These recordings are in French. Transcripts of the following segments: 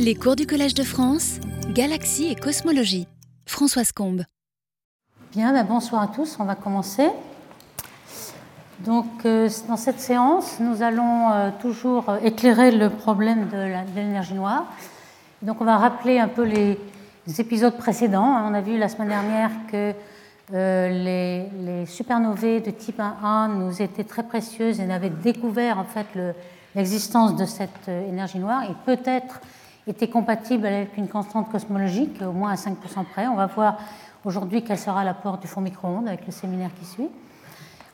Les cours du Collège de France, Galaxie et Cosmologie. Françoise Combe. Bien, ben bonsoir à tous, on va commencer. Donc, euh, dans cette séance, nous allons euh, toujours éclairer le problème de l'énergie noire. Donc, on va rappeler un peu les, épisodes précédents. On a vu la semaine dernière que euh, les, les, de type 1A nous étaient très précieuses et n'avaient découvert en fait l'existence de cette énergie noire et peut-être était compatible avec une constante cosmologique, au moins à 5% près. On va voir aujourd'hui quel sera l'apport du fond micro-ondes avec le séminaire qui suit.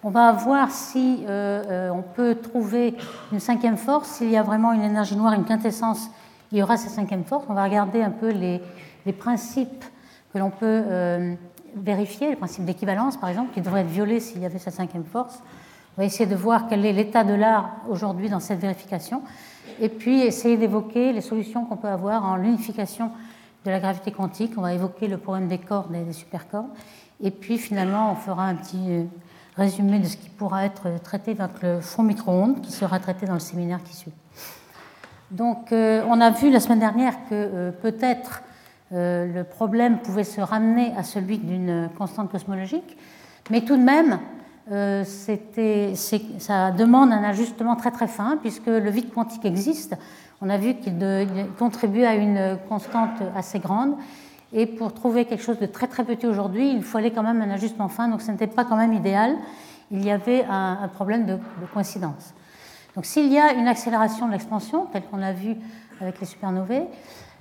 On va voir si euh, euh, on peut trouver une cinquième force, s'il y a vraiment une énergie noire, une quintessence, il y aura cette cinquième force. On va regarder un peu les, principes que l'on peut euh, vérifier, les principes d'équivalence par exemple, qui devraient être violés s'il y avait cette cinquième force. On va essayer de voir quel est l'état de l'art aujourd'hui dans cette vérification et puis essayer d'évoquer les solutions qu'on peut avoir en l'unification de la gravité quantique. On va évoquer le problème des cordes et des supercordes. Et puis finalement, on fera un petit euh, résumé de ce qui pourra être traité avec le fond micro-ondes, qui sera traité dans le séminaire qui suit. Donc, euh, on a vu la semaine dernière que euh, peut-être le problème pouvait se ramener à celui d'une constante cosmologique, mais tout de même, euh, ça demande un ajustement très très fin, puisque le vide quantique existe. On a vu qu'il contribue à une constante assez grande. Et pour trouver quelque chose de très très petit aujourd'hui, il fallait quand même un ajustement fin, donc ce n'était pas quand même idéal. Il y avait un, problème de, coïncidence. Donc s'il y a une accélération de l'expansion, telle qu'on a vu avec les supernovae,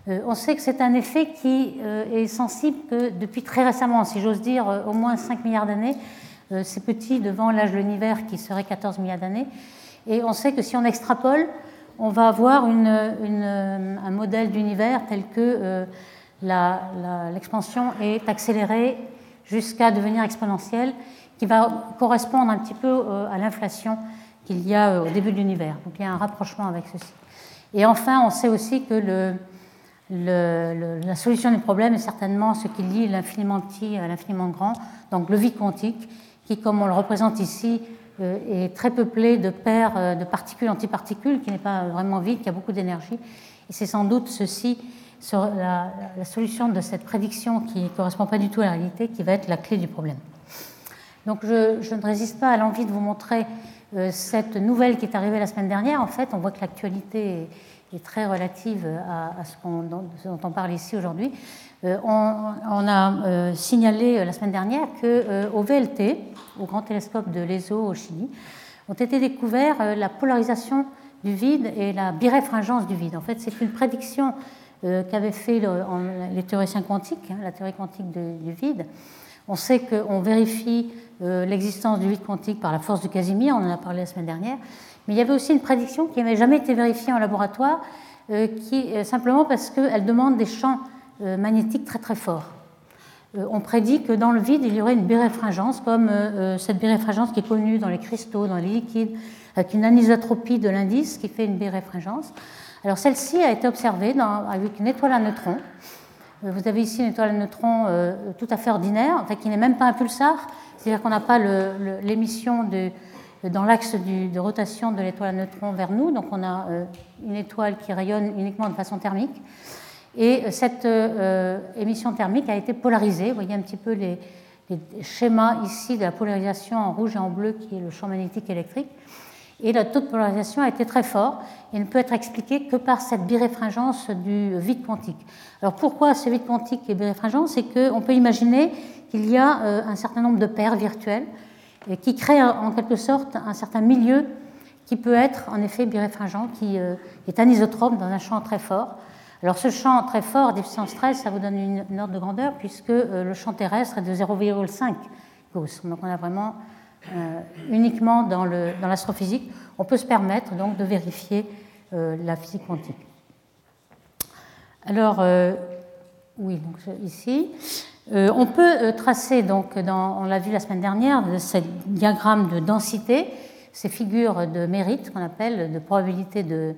euh, on sait que c'est un effet qui euh, est sensible que depuis très récemment, si j'ose dire au moins 5 milliards d'années, c'est petit devant l'âge de l'univers qui serait 14 milliards d'années. Et on sait que si on extrapole, on va avoir un modèle d'univers tel que euh, l'expansion est accélérée jusqu'à devenir exponentielle, qui va correspondre un petit peu euh, à l'inflation qu'il y a au début de l'univers. Donc il y a un rapprochement avec ceci. Et enfin, on sait aussi que la solution du problème est certainement ce qui lie l'infiniment petit à l'infiniment grand, donc le vide quantique, qui, comme on le représente ici, euh, est très peuplé de paires euh, de particules-antiparticules, qui n'est pas vraiment vide, qui a beaucoup d'énergie. Et c'est sans doute ceci, la, la, solution de cette prédiction qui ne correspond pas du tout à la réalité, qui va être la clé du problème. Donc je, ne résiste pas à l'envie de vous montrer euh, cette nouvelle qui est arrivée la semaine dernière. En fait, on voit que l'actualité est, très relative à, ce, dont on parle ici aujourd'hui. Euh, on, a euh, signalé euh, la semaine dernière qu'au VLT, au Grand Télescope de l'ESO au Chili, ont été découverts la polarisation du vide et la biréfringence du vide. En fait, c'est une prédiction qu'avaient fait les théoriciens quantiques, hein, la théorie quantique du vide. On sait qu'on vérifie l'existence du vide quantique par la force de Casimir, on en a parlé la semaine dernière, mais il y avait aussi une prédiction qui n'avait jamais été vérifiée en laboratoire, qui, simplement parce qu'elle demande des champs euh, magnétique très très fort. Euh, on prédit que dans le vide, il y aurait une biréfringence, comme euh, cette biréfringence qui est connue dans les cristaux, dans les liquides, avec une anisotropie de l'indice qui fait une biréfringence. Alors celle-ci a été observée avec une étoile à neutrons. Vous avez ici une étoile à neutrons tout à fait ordinaire, en fait, qui n'est même pas un pulsar, c'est-à-dire qu'on n'a pas l'émission dans l'axe de rotation de l'étoile à neutrons vers nous, donc on a une étoile qui rayonne uniquement de façon thermique. Et euh, cette euh, émission thermique a été polarisée. Vous voyez un petit peu les, schémas ici de la polarisation en rouge et en bleu qui est le champ magnétique électrique. Et le taux de polarisation a été très fort et ne peut être expliqué que par cette biréfringence du vide quantique. Alors pourquoi ce vide quantique est biréfringent C'est qu'on peut imaginer qu'il y a euh, un certain nombre de paires virtuelles qui créent en quelque sorte un certain milieu qui peut être en effet biréfringent, qui est anisotrope dans un champ très fort. Alors ce champ très fort, déficience 13, ça vous donne une, ordre de grandeur puisque euh, le champ terrestre est de 0,5 Gauss. Donc on a vraiment euh, uniquement dans l'astrophysique, on peut se permettre donc de vérifier euh, la physique quantique. Alors oui, donc ici, on peut tracer donc on l'a vu la semaine dernière, ce diagramme de densité, ces figures de mérite qu'on appelle de probabilité de,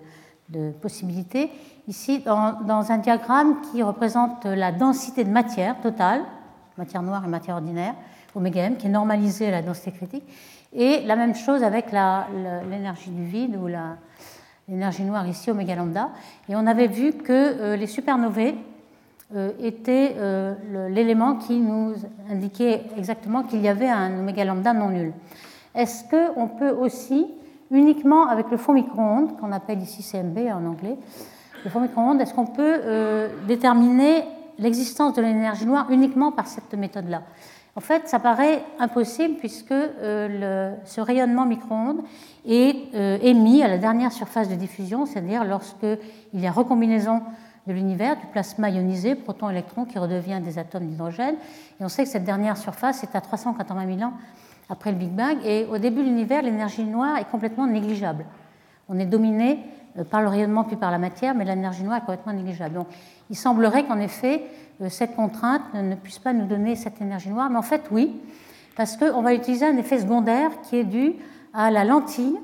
de possibilité ici dans, un diagramme qui représente la densité de matière totale, matière noire et matière ordinaire, oméga m, qui est normalisée à la densité critique, et la même chose avec l'énergie du vide ou l'énergie noire ici, oméga lambda. Et on avait vu que les supernovae étaient l'élément qui nous indiquait exactement qu'il y avait un oméga lambda non nul. Est-ce qu'on peut aussi, uniquement avec le fond micro-ondes, qu'on appelle ici CMB en anglais, le fond micro-ondes, est-ce qu'on peut déterminer l'existence de l'énergie noire uniquement par cette méthode-là? En fait, ça paraît impossible puisque euh, ce rayonnement micro-ondes est euh, émis à la dernière surface de diffusion, c'est-à-dire lorsqu'il y a recombinaison de l'univers, du plasma ionisé, proton-électron, qui redevient des atomes d'hydrogène. Et on sait que cette dernière surface est à 380 000 ans après le Big Bang. Et au début de l'univers, l'énergie noire est complètement négligeable. On est dominé euh, par le rayonnement puis par la matière, mais l'énergie noire est complètement négligeable. Donc il semblerait qu'en effet, euh, cette contrainte ne puisse pas nous donner cette énergie noire, mais en fait oui, parce qu'on va utiliser un effet secondaire qui est dû à la lentille,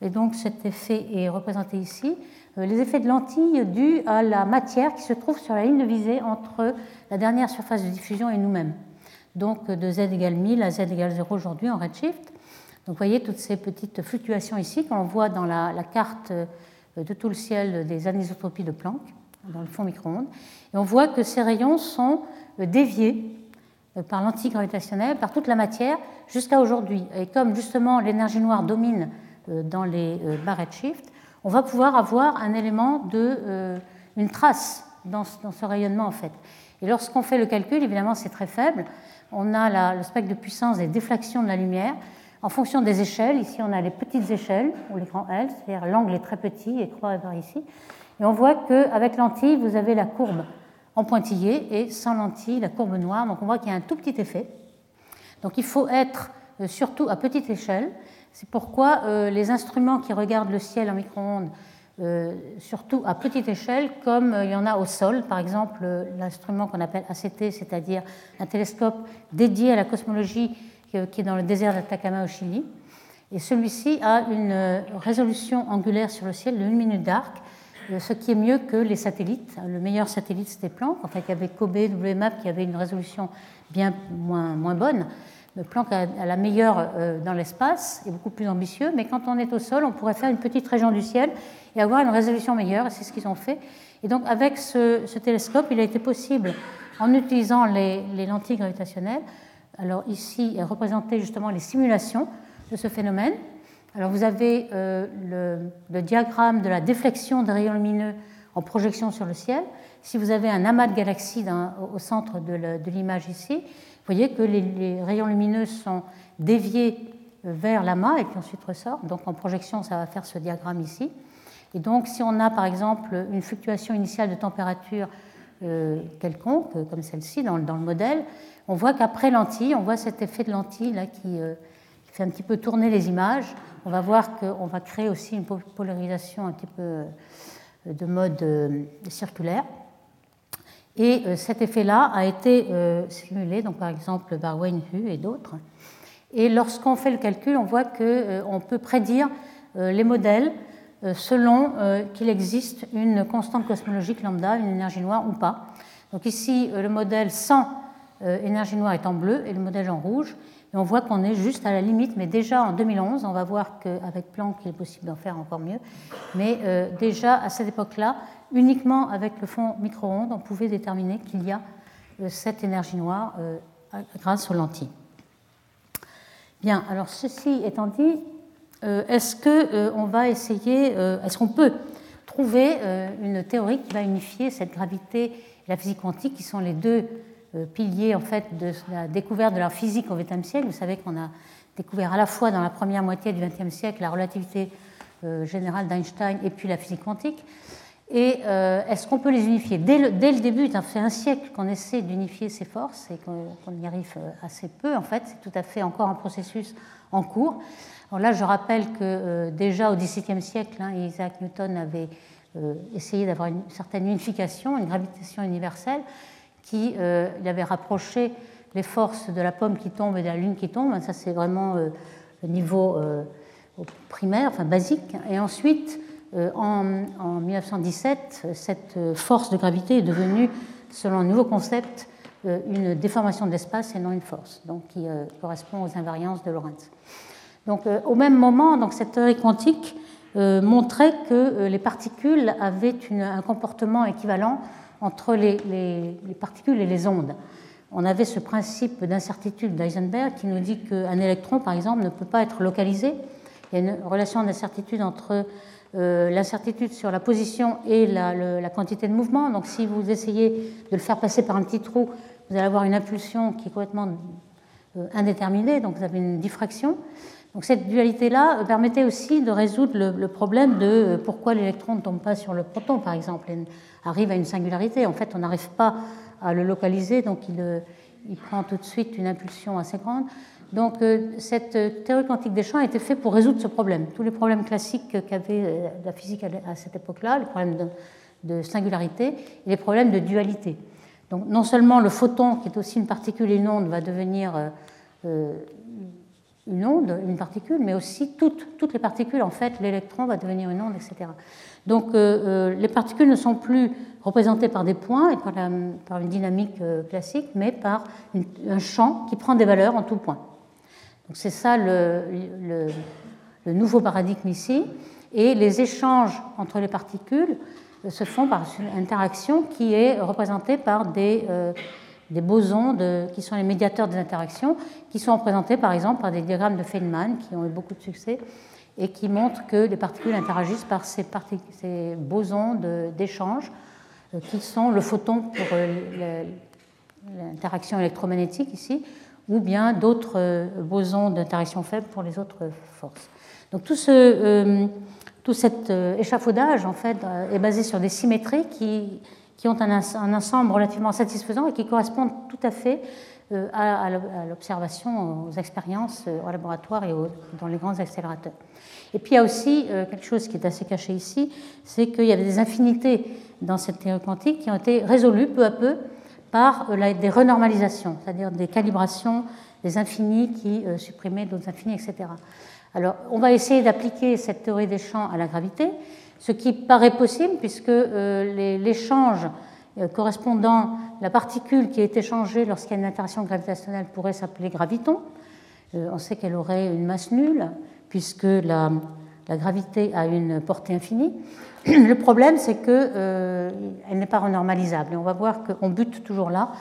et donc cet effet est représenté ici, les effets de lentille dus à la matière qui se trouve sur la ligne de visée entre la dernière surface de diffusion et nous-mêmes. Donc de z égale 1000 à z égale 0 aujourd'hui en redshift. Donc vous voyez toutes ces petites fluctuations ici qu'on voit dans la, carte euh, de tout le ciel des anisotropies de Planck dans le fond micro-ondes. Et on voit que ces rayons sont euh, déviés euh, par l'antigravitationnel, par toute la matière, jusqu'à aujourd'hui. Et comme justement l'énergie noire domine euh, dans les barrettes shift, on va pouvoir avoir un élément de, une trace dans, ce rayonnement en fait. Et lorsqu'on fait le calcul, évidemment c'est très faible, on a le spectre de puissance des déflexions de la lumière en fonction des échelles. Ici on a les petites échelles, ou les grands L, c'est-à-dire l'angle est très petit et croît vers ici. Et on voit qu'avec lentille, vous avez la courbe en pointillé et sans lentille, la courbe noire. Donc on voit qu'il y a un tout petit effet. Donc il faut être euh, surtout à petite échelle. C'est pourquoi euh, les instruments qui regardent le ciel en micro-ondes, euh, surtout à petite échelle, comme il y en a au sol, par exemple l'instrument qu'on appelle ACT, c'est-à-dire un télescope dédié à la cosmologie qui est dans le désert d'Atacama au Chili. Et celui-ci a une résolution angulaire sur le ciel de 1 minute d'arc, euh, ce qui est mieux que les satellites. Le meilleur satellite, c'était Planck. En fait, il y avait Kobe, WMAP qui avait une résolution bien moins bonne. Planck a, la meilleure euh, dans l'espace, est beaucoup plus ambitieux, mais quand on est au sol, on pourrait faire une petite région du ciel et avoir une résolution meilleure, et c'est ce qu'ils ont fait. Et donc, avec ce, télescope, il a été possible, en utilisant les, les lentilles gravitationnelles, alors ici est représenté justement les simulations de ce phénomène, alors vous avez euh, le, diagramme de la déflexion des rayons lumineux en projection sur le ciel. Si vous avez un amas de galaxies au centre de l'image ici, vous voyez que les, rayons lumineux sont déviés euh, vers l'amas et puis ensuite ressortent. Donc en projection, ça va faire ce diagramme ici. Et donc si on a par exemple une fluctuation initiale de température euh, quelconque, comme celle-ci dans, le modèle, on voit qu'après lentille, on voit cet effet de lentille là qui fait un petit peu tourner les images on va voir qu'on va créer aussi une polarisation un petit peu euh, de mode euh, circulaire. Et euh, cet effet-là a été simulé, donc par exemple par Wayne Hu et d'autres. Et lorsqu'on fait le calcul, on voit qu'on peut prédire les modèles selon qu'il existe une constante cosmologique lambda, une énergie noire ou pas. Donc ici, le modèle sans énergie noire est en bleu et le modèle en rouge. On voit qu'on est juste à la limite, mais déjà en 2011, on va voir qu'avec Planck, il est possible d'en faire encore mieux. Mais euh, déjà à cette époque-là, uniquement avec le fond micro-ondes, on pouvait déterminer qu'il y a euh, cette énergie noire euh, grâce aux lentilles. Bien, alors ceci étant dit, est-ce qu'on va essayer, est-ce qu'on peut trouver une théorie qui va unifier cette gravité et la physique quantique, qui sont les deux pilier en fait de la découverte de la physique au XXe siècle. Vous savez qu'on a découvert à la fois dans la première moitié du XXe siècle la relativité euh, générale d'Einstein et puis la physique quantique. Et euh, est-ce qu'on peut les unifier? Dès le, début, fait un siècle qu'on essaie d'unifier ces forces et qu'on y arrive assez peu en fait. C'est tout à fait encore un processus en cours. Alors là, je rappelle que déjà au XVIIe siècle, hein, Isaac Newton avait essayé d'avoir une certaine unification, une gravitation universelle qui euh, avait rapproché les forces de la pomme qui tombe et de la lune qui tombe. Ça, c'est vraiment euh, le niveau euh, primaire, enfin basique. Et ensuite, en, 1917, cette force de gravité est devenue, selon un nouveau concept, une déformation de l'espace et non une force, donc qui correspond aux invariances de Lorentz. Donc, au même moment, donc, cette théorie quantique montrait que les particules avaient un comportement équivalent entre les, particules et les ondes. On avait ce principe d'incertitude d'Eisenberg qui nous dit qu'un électron, par exemple, ne peut pas être localisé. Il y a une relation d'incertitude entre euh, l'incertitude sur la position et la, quantité de mouvement. Donc si vous essayez de le faire passer par un petit trou, vous allez avoir une impulsion qui est complètement euh, indéterminée, donc vous avez une diffraction. Donc cette dualité-là euh, permettait aussi de résoudre le, problème de pourquoi l'électron ne tombe pas sur le proton, par exemple, et arrive à une singularité. En fait, on n'arrive pas à le localiser, donc il prend tout de suite une impulsion assez grande. Donc euh, cette euh, théorie quantique des champs a été faite pour résoudre ce problème. Tous les problèmes classiques qu'avait euh, la physique à cette époque-là, les problèmes de, singularité et les problèmes de dualité. Donc non seulement le photon, qui est aussi une particule et une onde, va devenir une onde, une particule, mais aussi toutes, les particules, en fait, l'électron va devenir une onde, etc. Donc les particules ne sont plus représentées par des points et par, une dynamique classique, mais par un champ qui prend des valeurs en tout point c'est ça le, nouveau paradigme ici. Et les échanges entre les particules se font par une interaction qui est représentée par des, euh, bosons qui sont les médiateurs des interactions, qui sont représentés par exemple par des diagrammes de Feynman qui ont eu beaucoup de succès et qui montrent que les particules interagissent par ces, bosons d'échange euh, qui sont le photon pour euh, l'interaction électromagnétique ici, ou bien d'autres euh, bosons d'interaction faible pour les autres forces. Donc tout, tout cet échafaudage en fait, est basé sur des symétries qui, qui ont un, ensemble relativement satisfaisant et qui correspondent tout à fait à, l'observation, aux expériences au laboratoire et dans les grands accélérateurs. Et puis il y a aussi quelque chose qui est assez caché ici, c'est qu'il y avait des infinités dans cette théorie quantique qui ont été résolues peu à peu par euh, des renormalisations, c'est-à-dire des calibrations des infinis qui euh, supprimaient d'autres infinis, etc. Alors, on va essayer d'appliquer cette théorie des champs à la gravité, ce qui paraît possible puisque euh, l'échange correspondant la particule qui est échangée lorsqu'il y a une interaction gravitationnelle pourrait s'appeler graviton. On sait qu'elle aurait une masse nulle puisque la, gravité a une portée infinie. Le problème, c'est qu'elle euh, n'est pas renormalisable. Et on va voir qu'on bute toujours là.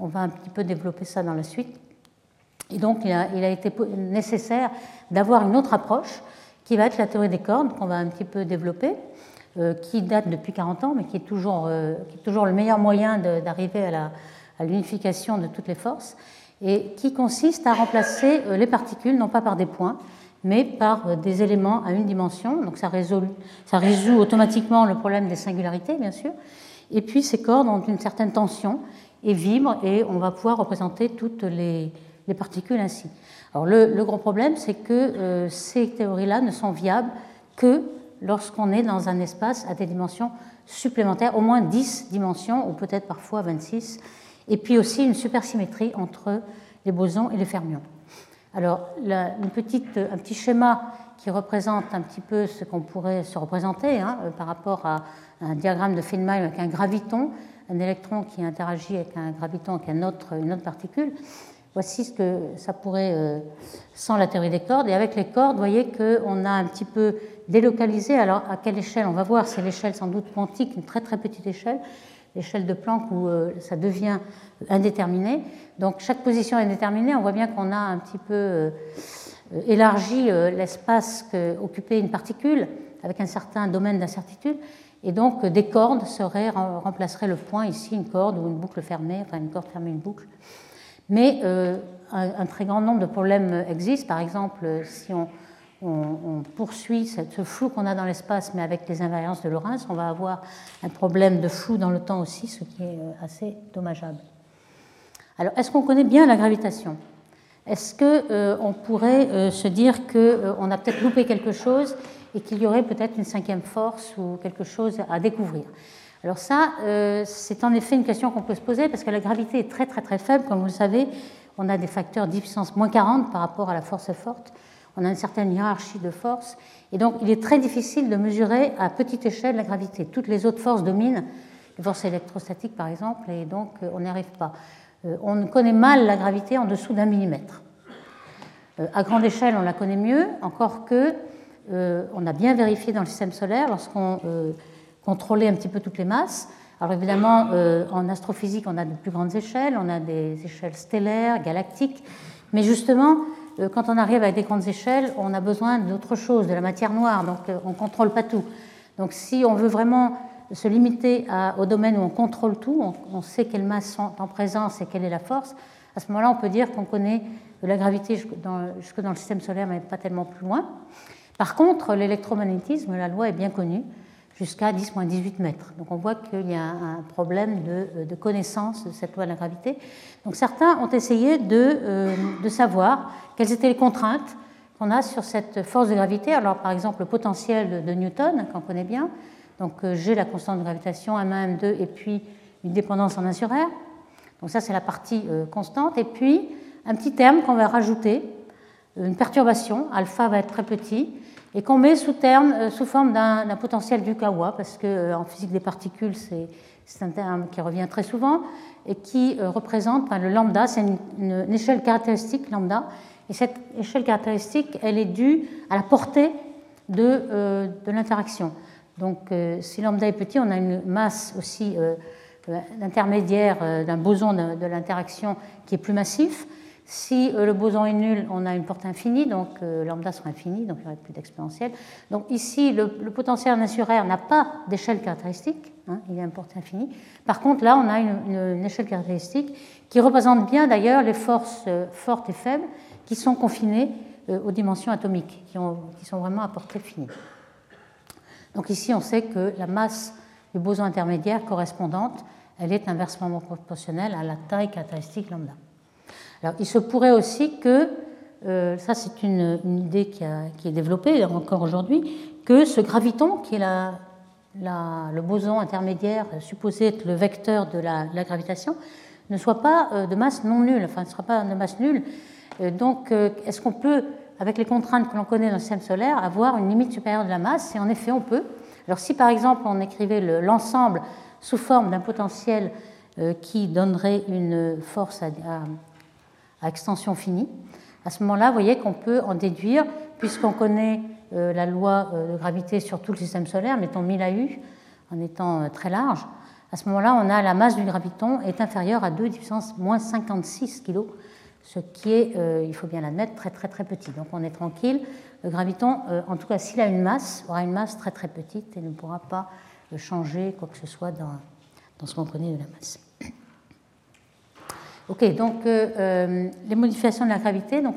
On va un petit peu développer ça dans la suite. Et donc, il a, été nécessaire d'avoir une autre approche qui va être la théorie des cordes, qu'on va un petit peu développer, euh, qui date depuis 40 ans, mais qui est toujours, euh, qui est toujours le meilleur moyen d'arriver à l'unification de toutes les forces, et qui consiste à remplacer les particules, non pas par des points, mais par euh, des éléments à une dimension. Donc ça résout, ça résout automatiquement le problème des singularités, bien sûr. Et puis ces cordes ont une certaine tension et vibrent, et on va pouvoir représenter toutes les, particules ainsi. Alors le, gros problème, c'est que euh, ces théories-là ne sont viables que lorsqu'on est dans un espace à des dimensions supplémentaires, au moins 10 dimensions, ou peut-être parfois 26, et puis aussi une supersymétrie entre les bosons et les fermions. Alors, un petit schéma qui représente un petit peu ce qu'on pourrait se représenter hein, euh, par rapport à un diagramme de Feynman avec un graviton, un électron qui interagit avec un graviton, avec une autre particule. Voici ce que ça pourrait euh, sans la théorie des cordes. Et avec les cordes, vous voyez qu'on a un petit peu délocalisé. Alors, à quelle échelle? On va voir, c'est l'échelle sans doute quantique, une très très petite échelle l'échelle de Planck où euh, ça devient indéterminé. Donc chaque position est indéterminée. On voit bien qu'on a un petit peu euh, élargi l'espace qu'occupait une particule avec un certain domaine d'incertitude. Et donc des cordes seraient, remplaceraient le point ici, une corde ou une boucle fermée, enfin une corde fermée, une boucle. Mais un, très grand nombre de problèmes existent. Par exemple, si on, poursuit ce flou qu'on a dans l'espace, mais avec les invariances de Lorentz, on va avoir un problème de flou dans le temps aussi, ce qui est euh, assez dommageable. Alors, est-ce qu'on connaît bien la gravitation? Est-ce qu'on euh, pourrait euh, se dire qu'on a peut-être loupé quelque chose et qu'il y aurait peut-être une cinquième force ou quelque chose à découvrir? Alors ça, c'est en effet une question qu'on peut se poser parce que la gravité est très très très faible. Comme vous le savez, on a des facteurs de puissance moins 40 par rapport à la force forte on a une certaine hiérarchie de forces, et donc il est très difficile de mesurer à petite échelle la gravité. Toutes les autres forces dominent, les forces électrostatiques par exemple, et donc euh, on n'y arrive pas. Euh, on connaît mal la gravité en dessous d'un millimètre. Euh, à grande échelle, on la connaît mieux, encore que on a bien vérifié dans le système solaire lorsqu'on contrôlait un petit peu toutes les masses. Alors évidemment, en astrophysique, on a de plus grandes échelles, on a des échelles stellaires, galactiques, mais justement, quand on arrive avec des grandes échelles, on a besoin d'autre chose, de la matière noire, donc on ne contrôle pas tout. Donc si on veut vraiment se limiter au domaine où on contrôle tout, on, sait quelles masses sont en présence et quelle est la force, à ce moment-là, on peut dire qu'on connaît la gravité jusque dans, le système solaire, mais pas tellement plus loin. Par contre, l'électromagnétisme, la loi est bien connue, jusqu'à 10-18 mètres. Donc on voit qu'il y a un problème de, de, connaissance de cette loi de la gravité. Donc certains ont essayé de, euh, de savoir quelles étaient les contraintes qu'on a sur cette force de gravité. Alors par exemple, le potentiel de, Newton, qu'on connaît bien, donc j'ai euh, la constante de gravitation M1, M2 et puis une dépendance en 1 sur R. Donc ça c'est la partie euh, constante. Et puis un petit terme qu'on va rajouter, une perturbation, alpha va être très petit, et qu'on met sous, euh, forme d'un potentiel du Kawa, parce qu'en physique des particules c'est un terme qui revient très souvent et qui représente enfin, le lambda, c'est une, échelle caractéristique lambda. Et cette échelle caractéristique, elle est due à la portée de, l'interaction. Donc, euh, si lambda est petit, on a une masse aussi euh, intermédiaire euh, d'un boson de, l'interaction qui est plus massif. Si le boson est nul, on a une portée infinie, donc lambda sera infini, donc il n'y aurait plus d'exponentielle. Donc ici, le, potentiel en n'a pas d'échelle caractéristique, hein, il a une portée infinie. Par contre, là, on a une, échelle caractéristique qui représente bien d'ailleurs les forces fortes et faibles qui sont confinées aux dimensions atomiques, qui, qui sont vraiment à portée finie. Donc ici, on sait que la masse du boson intermédiaire correspondante, elle est inversement proportionnelle à la taille caractéristique lambda. Alors, il se pourrait aussi que, euh, ça c'est une, idée qui, est développée encore aujourd'hui, que ce graviton, qui est la, le boson intermédiaire supposé être le vecteur de la, gravitation, ne soit pas euh, de masse non nulle, enfin ne sera pas de masse nulle. Euh, donc, est-ce qu'on peut avec les contraintes que l'on connaît dans le système solaire, avoir une limite supérieure de la masse? Et en effet, on peut. Alors si par exemple on écrivait l'ensemble sous forme d'un potentiel qui donnerait une force à, extension finie, à ce moment-là, vous voyez qu'on peut en déduire, puisqu'on connaît euh, la loi euh, de gravité sur tout le système solaire, mettons 1000 AU, en étant très large, à ce moment-là, on a la masse du graviton est inférieure à 2 puissance moins 56 kg ce qui est, euh, il faut bien l'admettre, très très très petit. Donc on est tranquille. Le graviton, euh, en tout cas s'il a une masse, aura une masse très très petite et ne pourra pas euh, changer quoi que ce soit dans ce qu'on connaît de la masse. Ok, donc les modifications de la gravité, donc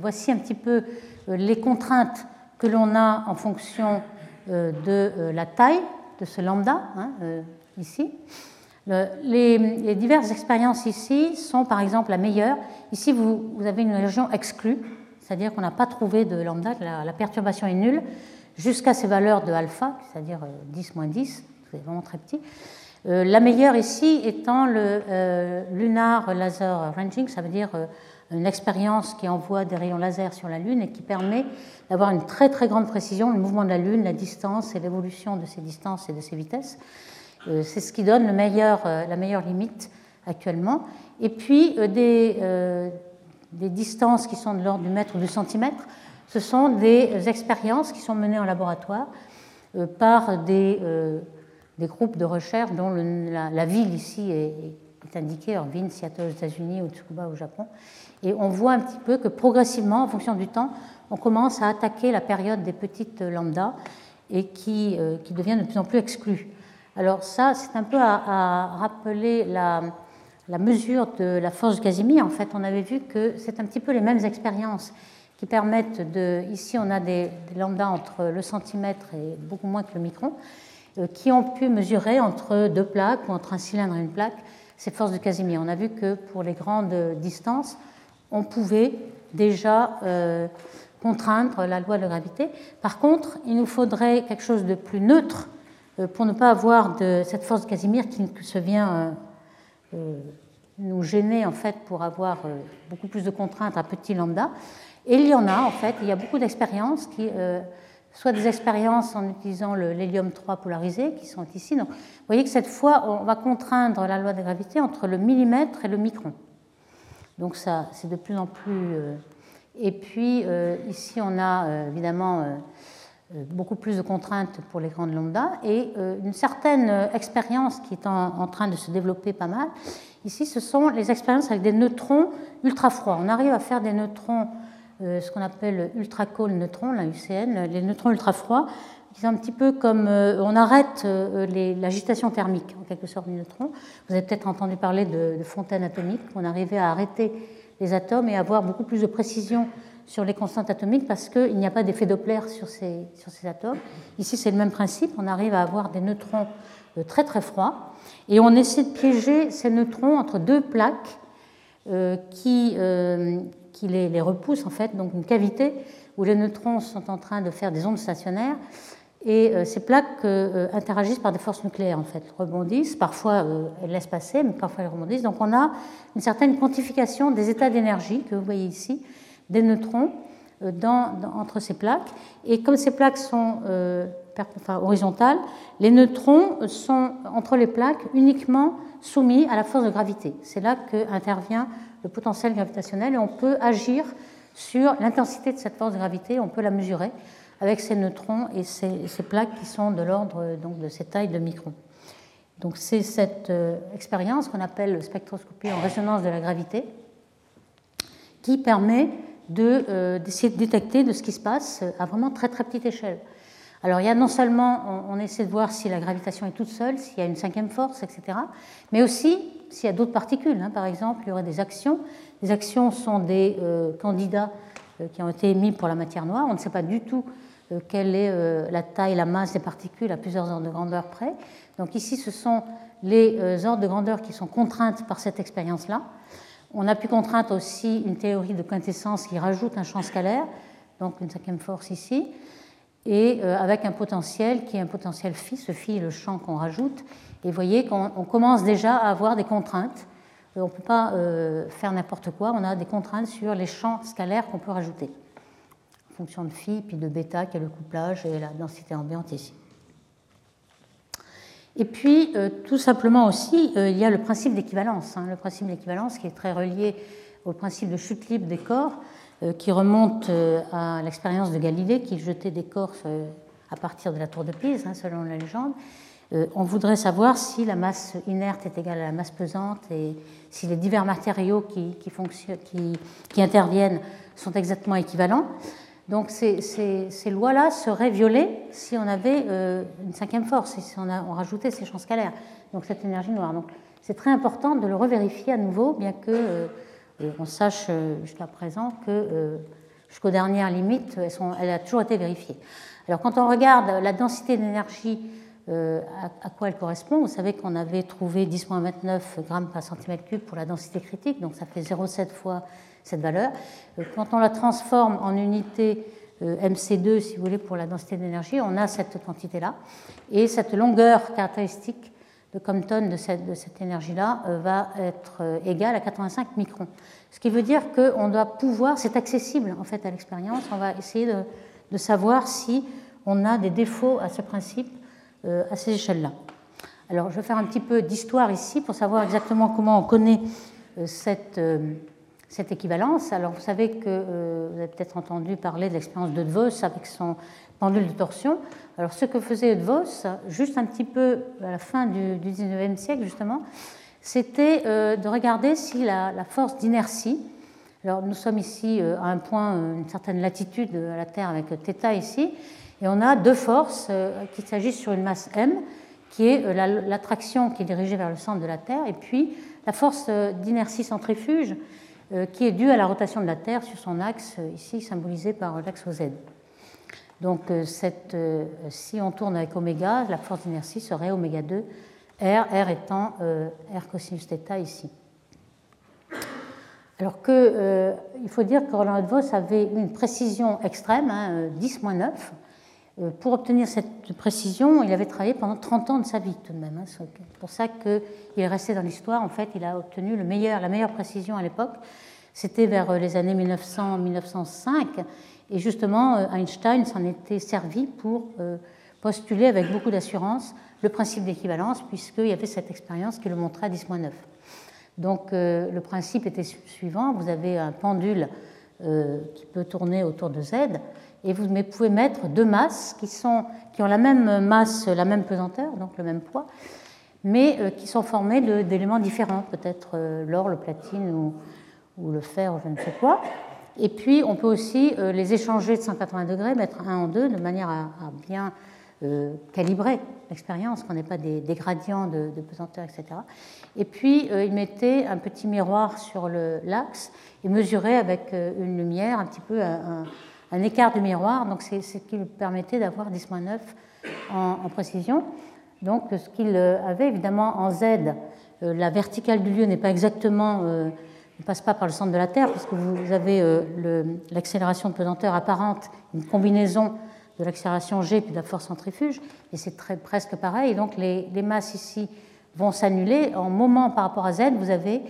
voici un petit peu les contraintes que l'on a en fonction de la taille de ce lambda, hein, ici. Les, diverses expériences ici sont par exemple la meilleure. Ici, vous, avez une région exclue, c'est-à-dire qu'on n'a pas trouvé de lambda, la, perturbation est nulle, jusqu'à ces valeurs de alpha, c'est-à-dire 10 moins 10, c'est vraiment très petit. Euh, la meilleure ici étant le euh, Lunar Laser Ranging, ça veut dire euh, une expérience qui envoie des rayons laser sur la Lune et qui permet d'avoir une très très grande précision, le mouvement de la Lune, la distance et l'évolution de ces distances et de ces vitesses. C'est ce qui donne la meilleure limite actuellement. Et puis des distances qui sont de l'ordre du mètre ou du centimètre, ce sont des expériences qui sont menées en laboratoire par des, des, groupes de recherche dont la, ville ici est, est indiquée, Irvine, Seattle aux États-Unis ou Tsukuba au Japon. Et on voit un petit peu que progressivement, en fonction du temps, on commence à attaquer la période des petites lambda et qui, qui devient de plus en plus exclue. Alors ça, c'est un peu à, rappeler la, mesure de la force de Casimir. En fait, on avait vu que c'est un petit peu les mêmes expériences qui permettent de... Ici, on a des, lambdas entre le centimètre et beaucoup moins que le micron, euh, qui ont pu mesurer entre deux plaques ou entre un cylindre et une plaque ces forces de Casimir. On a vu que pour les grandes distances, on pouvait déjà euh, contraindre la loi de gravité. Par contre, il nous faudrait quelque chose de plus neutre euh, pour ne pas avoir cette force de Casimir qui se vient euh, euh, nous gêner en fait pour avoir beaucoup plus de contraintes à petit lambda. Et il y en a en fait, il y a beaucoup d'expériences qui, soit des expériences en utilisant l'hélium 3 polarisé qui sont ici. Donc, vous voyez que cette fois, on va contraindre la loi de gravité entre le millimètre et le micron. Donc ça, c'est de plus en plus Et puis ici, on a évidemment beaucoup plus de contraintes pour les grandes lambda et une certaine expérience qui est en, train de se développer pas mal. Ici, ce sont les expériences avec des neutrons ultra froids. On arrive à faire des neutrons, ce qu'on appelle ultra cold neutrons, la UCN, les neutrons ultra froids, c'est un petit peu comme euh, on arrête euh, l'agitation thermique, en quelque sorte, du neutron. Vous avez peut-être entendu parler de, de fontaine atomique. On arrivait à arrêter les atomes et avoir beaucoup plus de précision sur les constantes atomiques parce qu'il n'y a pas d'effet Doppler sur ces, atomes. Ici, c'est le même principe. On arrive à avoir des neutrons euh, très très froids et on essaie de piéger ces neutrons entre deux plaques qui, qui les, les, repoussent, en fait, donc une cavité où les neutrons sont en train de faire des ondes stationnaires et euh, ces plaques euh, interagissent par des forces nucléaires, en fait, rebondissent. Parfois, euh, elles laissent passer, mais parfois elles rebondissent. Donc, on a une certaine quantification des états d'énergie que vous voyez ici, des neutrons dans, entre ces plaques. Et comme ces plaques sont horizontales, les neutrons sont entre les plaques uniquement soumis à la force de gravité. C'est là qu'intervient le potentiel gravitationnel et on peut agir sur l'intensité de cette force de gravité, on peut la mesurer avec ces neutrons et ces, plaques qui sont de l'ordre de ces tailles de microns. Donc c'est cette euh, expérience qu'on appelle spectroscopie en résonance de la gravité qui permet euh, d'essayer de, détecter de ce qui se passe à vraiment très très petite échelle. Alors il y a non seulement, on, essaie de voir si la gravitation est toute seule, s'il y a une cinquième force, etc., mais aussi s'il y a d'autres particules. Hein. Par exemple, il y aurait des actions. Les actions sont des euh, candidats qui ont été émis pour la matière noire. On ne sait pas du tout euh, quelle est euh, la taille, la masse des particules à plusieurs ordres de grandeur près. Donc ici, ce sont les euh, ordres de grandeur qui sont contraintes par cette expérience-là. On a pu contraindre aussi une théorie de quintessence qui rajoute un champ scalaire, donc une cinquième force ici, et avec un potentiel qui est un potentiel phi, ce phi est le champ qu'on rajoute. Et vous voyez qu'on commence déjà à avoir des contraintes. On ne peut pas faire n'importe quoi, on a des contraintes sur les champs scalaires qu'on peut rajouter fonction de phi, puis de bêta, qui est le couplage et la densité ambiante ici. Et puis, euh, tout simplement aussi, euh, il y a le principe d'équivalence. Hein. le principe d'équivalence qui est très relié au principe de chute libre des corps, euh, qui remonte à l'expérience de Galilée, qui jetait des corps à partir de la tour de Pise, hein, selon la légende. On voudrait savoir si la masse inerte est égale à la masse pesante et si les divers matériaux qui, interviennent sont exactement équivalents. Donc ces, lois-là seraient violées si on avait euh, une cinquième force, si on, rajoutait ces champs scalaires, donc cette énergie noire. Donc c'est très important de le revérifier à nouveau, bien que euh, on sache euh, jusqu'à présent que jusqu'aux dernières limites, elles a toujours été vérifiée. Alors quand on regarde la densité d'énergie, à, quoi elle correspond, vous savez qu'on avait trouvé 10-29 grammes par centimètre cube pour la densité critique, donc ça fait 0,7 fois cette valeur. Euh, quand on la transforme en unité euh, MC2, si vous voulez, pour la densité d'énergie, on a cette quantité-là. Et cette longueur caractéristique de Compton de cette, énergie-là euh, va être égale à 85 microns. Ce qui veut dire qu'on doit pouvoir, c'est accessible en fait à l'expérience, on va essayer de, de, savoir si on a des défauts à ce principe à ces échelles-là. Alors je vais faire un petit peu d'histoire ici pour savoir exactement comment on connaît cette cette équivalence. Alors vous savez que euh, vous avez peut-être entendu parler de l'expérience de De Vos avec son pendule de torsion. Alors ce que faisait De Vos, juste un petit peu à la fin du, du 19e siècle justement, c'était euh, de regarder si la, force d'inertie, alors nous sommes ici euh, à un point, une certaine latitude à la Terre avec θ ici, et on a deux forces qui s'agissent sur une masse m, qui est l'attraction qui est dirigée vers le centre de la Terre, et puis la force d'inertie centrifuge euh, qui est due à la rotation de la Terre sur son axe, euh, ici symbolisé par l'axe OZ. Donc euh, si on tourne avec oméga, la force d'inertie serait oméga 2, R, R étant R cosinus θ ici. Alors que, il faut dire que Roland de Vos avait une précision extrême, 10-9. Hein, pour obtenir cette précision, il avait travaillé pendant 30 ans de sa vie tout de même. Hein, c'est pour ça qu'il est resté dans l'histoire. En fait, il a obtenu la meilleure précision à l'époque. C'était vers euh, les années 1900-1905. Et justement, euh, Einstein s'en était servi pour euh, postuler avec beaucoup d'assurance le principe d'équivalence, puisqu'il y avait cette expérience qui le montrait à 10-9. Donc le principe était suivant, vous avez un pendule qui peut tourner autour de Z. Et vous pouvez mettre deux masses qui, sont, qui ont la même masse, la même pesanteur, donc le même poids, mais qui sont formées d'éléments différents, peut-être l'or, le platine ou, le fer, je ne sais quoi. Et puis, on peut aussi euh, les échanger de 180 degrés, mettre un en deux, de manière à, bien euh, calibrer l'expérience, qu'on n'ait pas des, gradients de, pesanteur, etc. Et puis, euh, il mettait un petit miroir sur l'axe et mesurait avec une lumière un petit peu un, écart du miroir. Donc, c'est ce qui permettait d'avoir 10-9 en, en, précision. Donc, ce qu'il avait, évidemment, en Z, la verticale du lieu n'est pas exactement ne passe pas par le centre de la Terre, puisque vous avez euh, l'accélération de pesanteur apparente, une combinaison de l'accélération G puis de la force centrifuge, et c'est presque pareil. donc les, masses ici vont s'annuler. En moment par rapport à Z, vous avez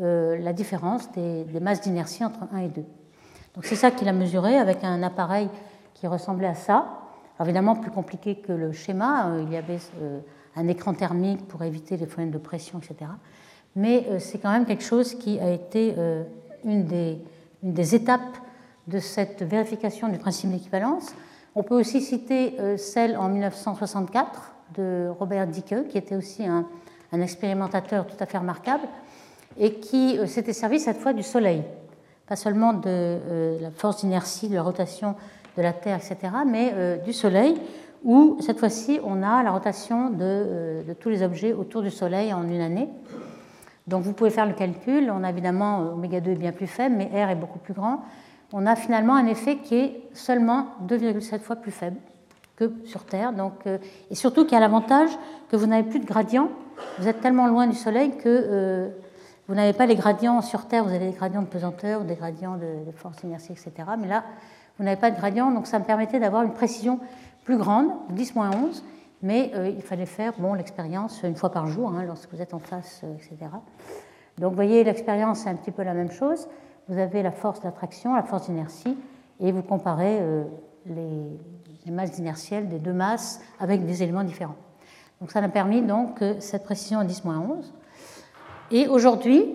euh, la différence des, masses d'inertie entre 1 et 2. C'est ça qu'il a mesuré avec un appareil qui ressemblait à ça. Alors évidemment, plus compliqué que le schéma, euh, il y avait un écran thermique pour éviter les phénomènes de pression, etc mais euh, c'est quand même quelque chose qui a été euh, une des, étapes de cette vérification du principe d'équivalence. On peut aussi citer euh, celle en 1964 de Robert Dicke, qui était aussi un expérimentateur tout à fait remarquable, et qui s'était servi cette fois du Soleil, pas seulement de la force d'inertie, de la rotation de la Terre, etc., mais du Soleil, où cette fois-ci on a la rotation de, de tous les objets autour du Soleil en une année. Donc vous pouvez faire le calcul. On a évidemment euh, oméga 2 est bien plus faible, mais R est beaucoup plus grand. On a finalement un effet qui est seulement 2,7 fois plus faible que sur Terre. Donc, euh, et surtout qu'il y a l'avantage que vous n'avez plus de gradient. Vous êtes tellement loin du Soleil que euh, vous n'avez pas les gradients sur Terre. Vous avez des gradients de pesanteur, des gradients de, force inertie, etc. Mais là, vous n'avez pas de gradient. Donc ça me permettait d'avoir une précision plus grande, 10-11 mais euh, il fallait faire bon, l'expérience une fois par jour, hein, lorsque vous êtes en face, euh, etc. Donc vous voyez, l'expérience, c'est un petit peu la même chose. Vous avez la force d'attraction, la force d'inertie, et vous comparez euh, les, masses inertielles des deux masses avec des éléments différents. Donc ça a permis donc cette précision à 10-11. Et aujourd'hui,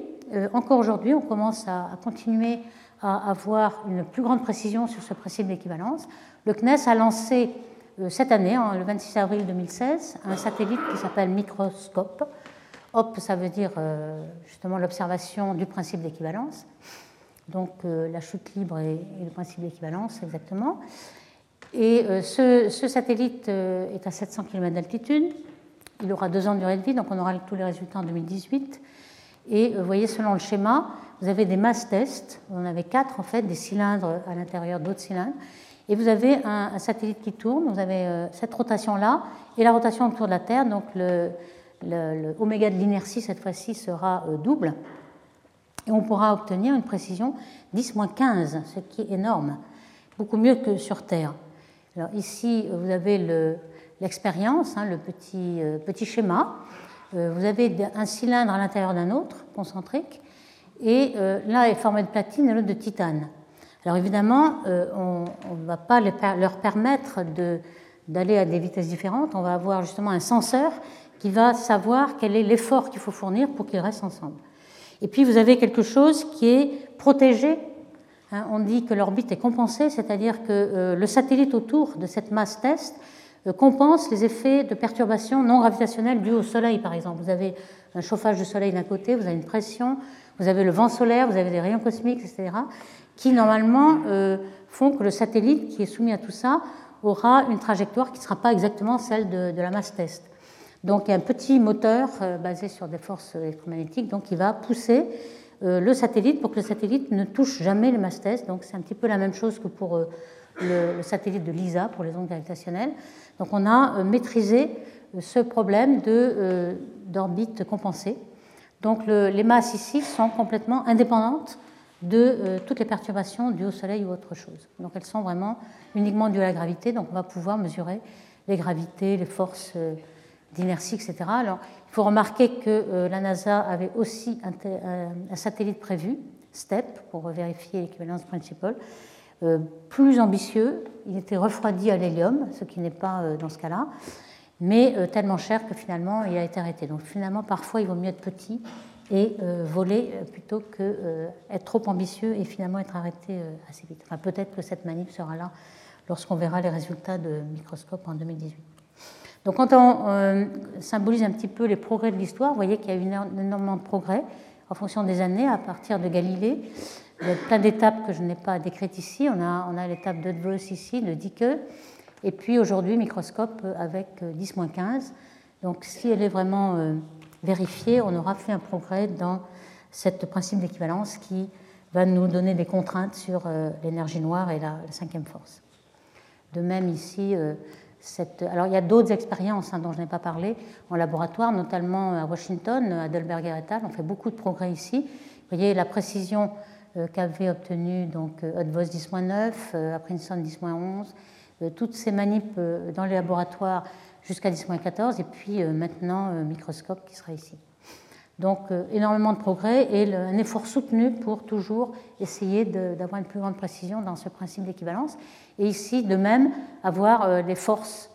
encore aujourd'hui, on commence à, continuer à avoir une plus grande précision sur ce principe d'équivalence. Le CNES a lancé euh, cette année, hein, le 26 avril 2016, un satellite qui s'appelle Microscope. OP, ça veut dire euh, justement l'observation du principe d'équivalence. Donc euh, la chute libre et, le principe d'équivalence, exactement. Et ce, satellite est à 700 km d'altitude. Il aura deux ans de durée de vie, donc on aura tous les résultats en 2018. Et vous voyez, selon le schéma, vous avez des masses tests. On avait quatre, en fait, des cylindres à l'intérieur d'autres cylindres. Et vous avez un, satellite qui tourne, vous avez euh, cette rotation-là et la rotation autour de la Terre. Donc le, de l'inertie, cette fois-ci, sera euh, double. Et on pourra obtenir une précision 10-15, ce qui est énorme, beaucoup mieux que sur Terre. Alors ici, vous avez l'expérience, hein, le euh, petit schéma. Vous avez un cylindre à l'intérieur d'un autre, concentrique, et l'un est formé de platine et l'autre de titane. Alors évidemment, euh, on ne va pas leur permettre d'aller à des vitesses différentes, on va avoir justement un senseur qui va savoir quel est l'effort qu'il faut fournir pour qu'ils restent ensemble. Et puis vous avez quelque chose qui est protégé. Hein, on dit que l'orbite est compensée, c'est-à-dire que euh, le satellite autour de cette masse test euh, compense les effets de perturbations non gravitationnelles dues au Soleil, par exemple. Vous avez un chauffage du Soleil d'un côté, vous avez une pression, vous avez le vent solaire, vous avez des rayons cosmiques, etc qui normalement euh, font que le satellite qui est soumis à tout ça aura une trajectoire qui ne sera pas exactement celle de, la masse test. Donc il y a un petit moteur euh, basé sur des forces électromagnétiques donc qui va pousser euh, le satellite pour que le satellite ne touche jamais les masses test. Donc c'est un petit peu la même chose que pour le, satellite de LISA pour les ondes gravitationnelles. Donc on a maîtrisé ce problème d'orbite compensée. Donc les masses ici sont complètement indépendantes de euh, toutes les perturbations dues au Soleil ou autre chose. Donc elles sont vraiment uniquement dues à la gravité, donc on va pouvoir mesurer les gravités, les forces euh, d'inertie, etc. Alors il faut remarquer que euh, la NASA avait aussi un, satellite prévu, STEP, pour vérifier l'équivalence principale, plus ambitieux. Il était refroidi à l'hélium, ce qui n'est pas dans ce cas-là, mais tellement cher que finalement il a été arrêté. Donc finalement, parfois, il vaut mieux être petit et voler plutôt que être trop ambitieux et finalement être arrêté assez vite. Enfin, peut-être que cette manip sera là lorsqu'on verra les résultats de microscope en 2018. Donc quand on symbolise un petit peu les progrès de l'histoire, vous voyez qu'il y a eu énormément de progrès en fonction des années à partir de Galilée. Il y a plein d'étapes que je n'ai pas décrites ici. On a, on a l'étape de ici, de Dicke, et puis aujourd'hui microscope avec 10-15. Euh, Donc si elle est vraiment euh, vérifiée, on aura fait un progrès dans ce principe d'équivalence qui va nous donner des contraintes sur euh, l'énergie noire et la, cinquième force. De même ici, cette... alors il y a d'autres expériences hein, dont je n'ai pas parlé en laboratoire, notamment à Washington, à Delberger et al. On fait beaucoup de progrès ici. Vous voyez la précision qu'avait obtenu donc euh, 10-9, à Princeton 10-11, toutes ces manips euh, dans les laboratoires jusqu'à 10-14, et puis maintenant microscope qui sera ici. Donc énormément de progrès et un effort soutenu pour toujours essayer d'avoir une plus grande précision dans ce principe d'équivalence. Et ici, de même, avoir les forces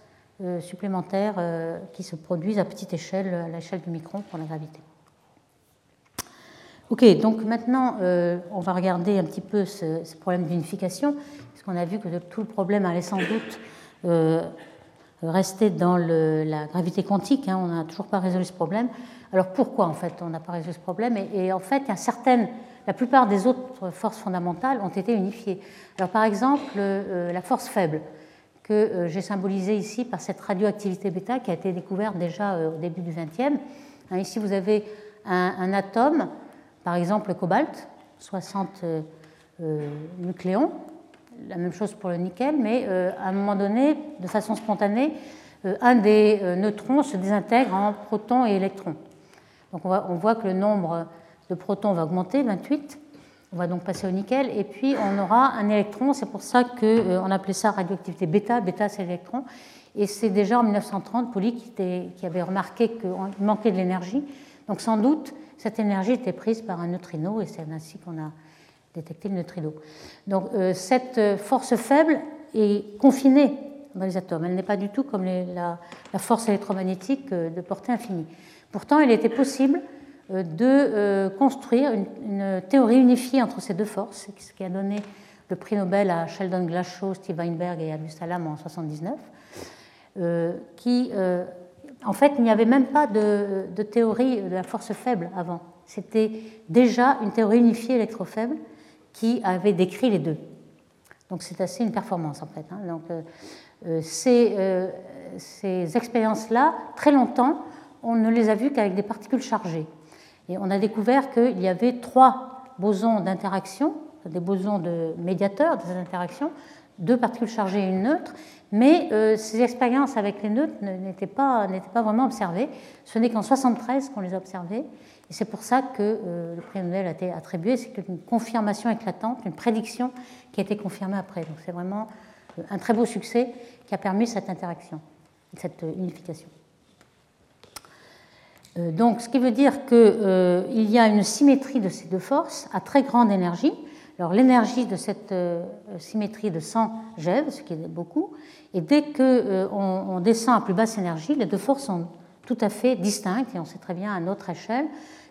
supplémentaires qui se produisent à petite échelle, à l'échelle du micron pour la gravité. Ok, donc maintenant, euh, on va regarder un petit peu ce, problème d'unification, puisqu'on a vu que tout le problème allait sans doute euh, rester dans la gravité quantique. Hein, on n'a toujours pas résolu ce problème. Alors pourquoi, en fait, on n'a pas résolu ce problème? Et, en fait, la plupart des autres forces fondamentales ont été unifiées. Alors, par exemple, euh, la force faible, que j'ai symbolisée ici par cette radioactivité bêta qui a été découverte déjà au début du XXe. Hein, ici, vous avez un atome par exemple, le cobalt, 60 euh, euh, nucléons, la même chose pour le nickel, mais euh, à un moment donné, de façon spontanée, un des neutrons se désintègre en protons et électrons. Donc on, voit que le nombre de protons va augmenter, 28. On va donc passer au nickel, et puis on aura un électron. C'est pour ça qu'on appelait ça radioactivité bêta. Bêta, c'est l'électron. Et c'est déjà en 1930 Pauli qui, qui avait remarqué qu'il manquait de l'énergie. Donc sans doute, cette énergie était prise par un neutrino et c'est ainsi qu'on a détecté le neutrino. Donc euh, cette force faible est confinée dans les atomes. Elle n'est pas du tout comme la, force électromagnétique euh, de portée infinie. Pourtant, il était possible euh, de construire une, théorie unifiée entre ces deux forces, ce qui a donné le prix Nobel à Sheldon Glashow, Steve Weinberg et Abdus Salam en 1979, qui en fait, il n'y avait même pas de, théorie de la force faible avant. C'était déjà une théorie unifiée électrofaible qui avait décrit les deux. Donc c'est assez une performance en fait. Hein. Donc, euh, euh, ces, euh, ces expériences-là, très longtemps, on ne les a vues qu'avec des particules chargées. Et on a découvert qu'il y avait trois bosons d'interaction, des bosons de médiateurs des interactions, deux particules chargées et une neutre, mais euh, ces expériences avec les neutres n'étaient pas, pas, vraiment observées. Ce n'est qu'en 73 qu'on les a observées. Et c'est pour ça que euh, le prix Nobel a été attribué. C'est une confirmation éclatante, une prédiction qui a été confirmée après. Donc c'est vraiment euh, un très beau succès qui a permis cette interaction, cette unification. Donc, ce qui veut dire qu'il y a une symétrie de ces deux forces à très grande énergie, alors l'énergie de cette euh, symétrie de 100 GeV, ce qui est beaucoup, et dès qu'on euh, descend à plus basse énergie, les deux forces sont tout à fait distinctes, et on sait très bien à notre échelle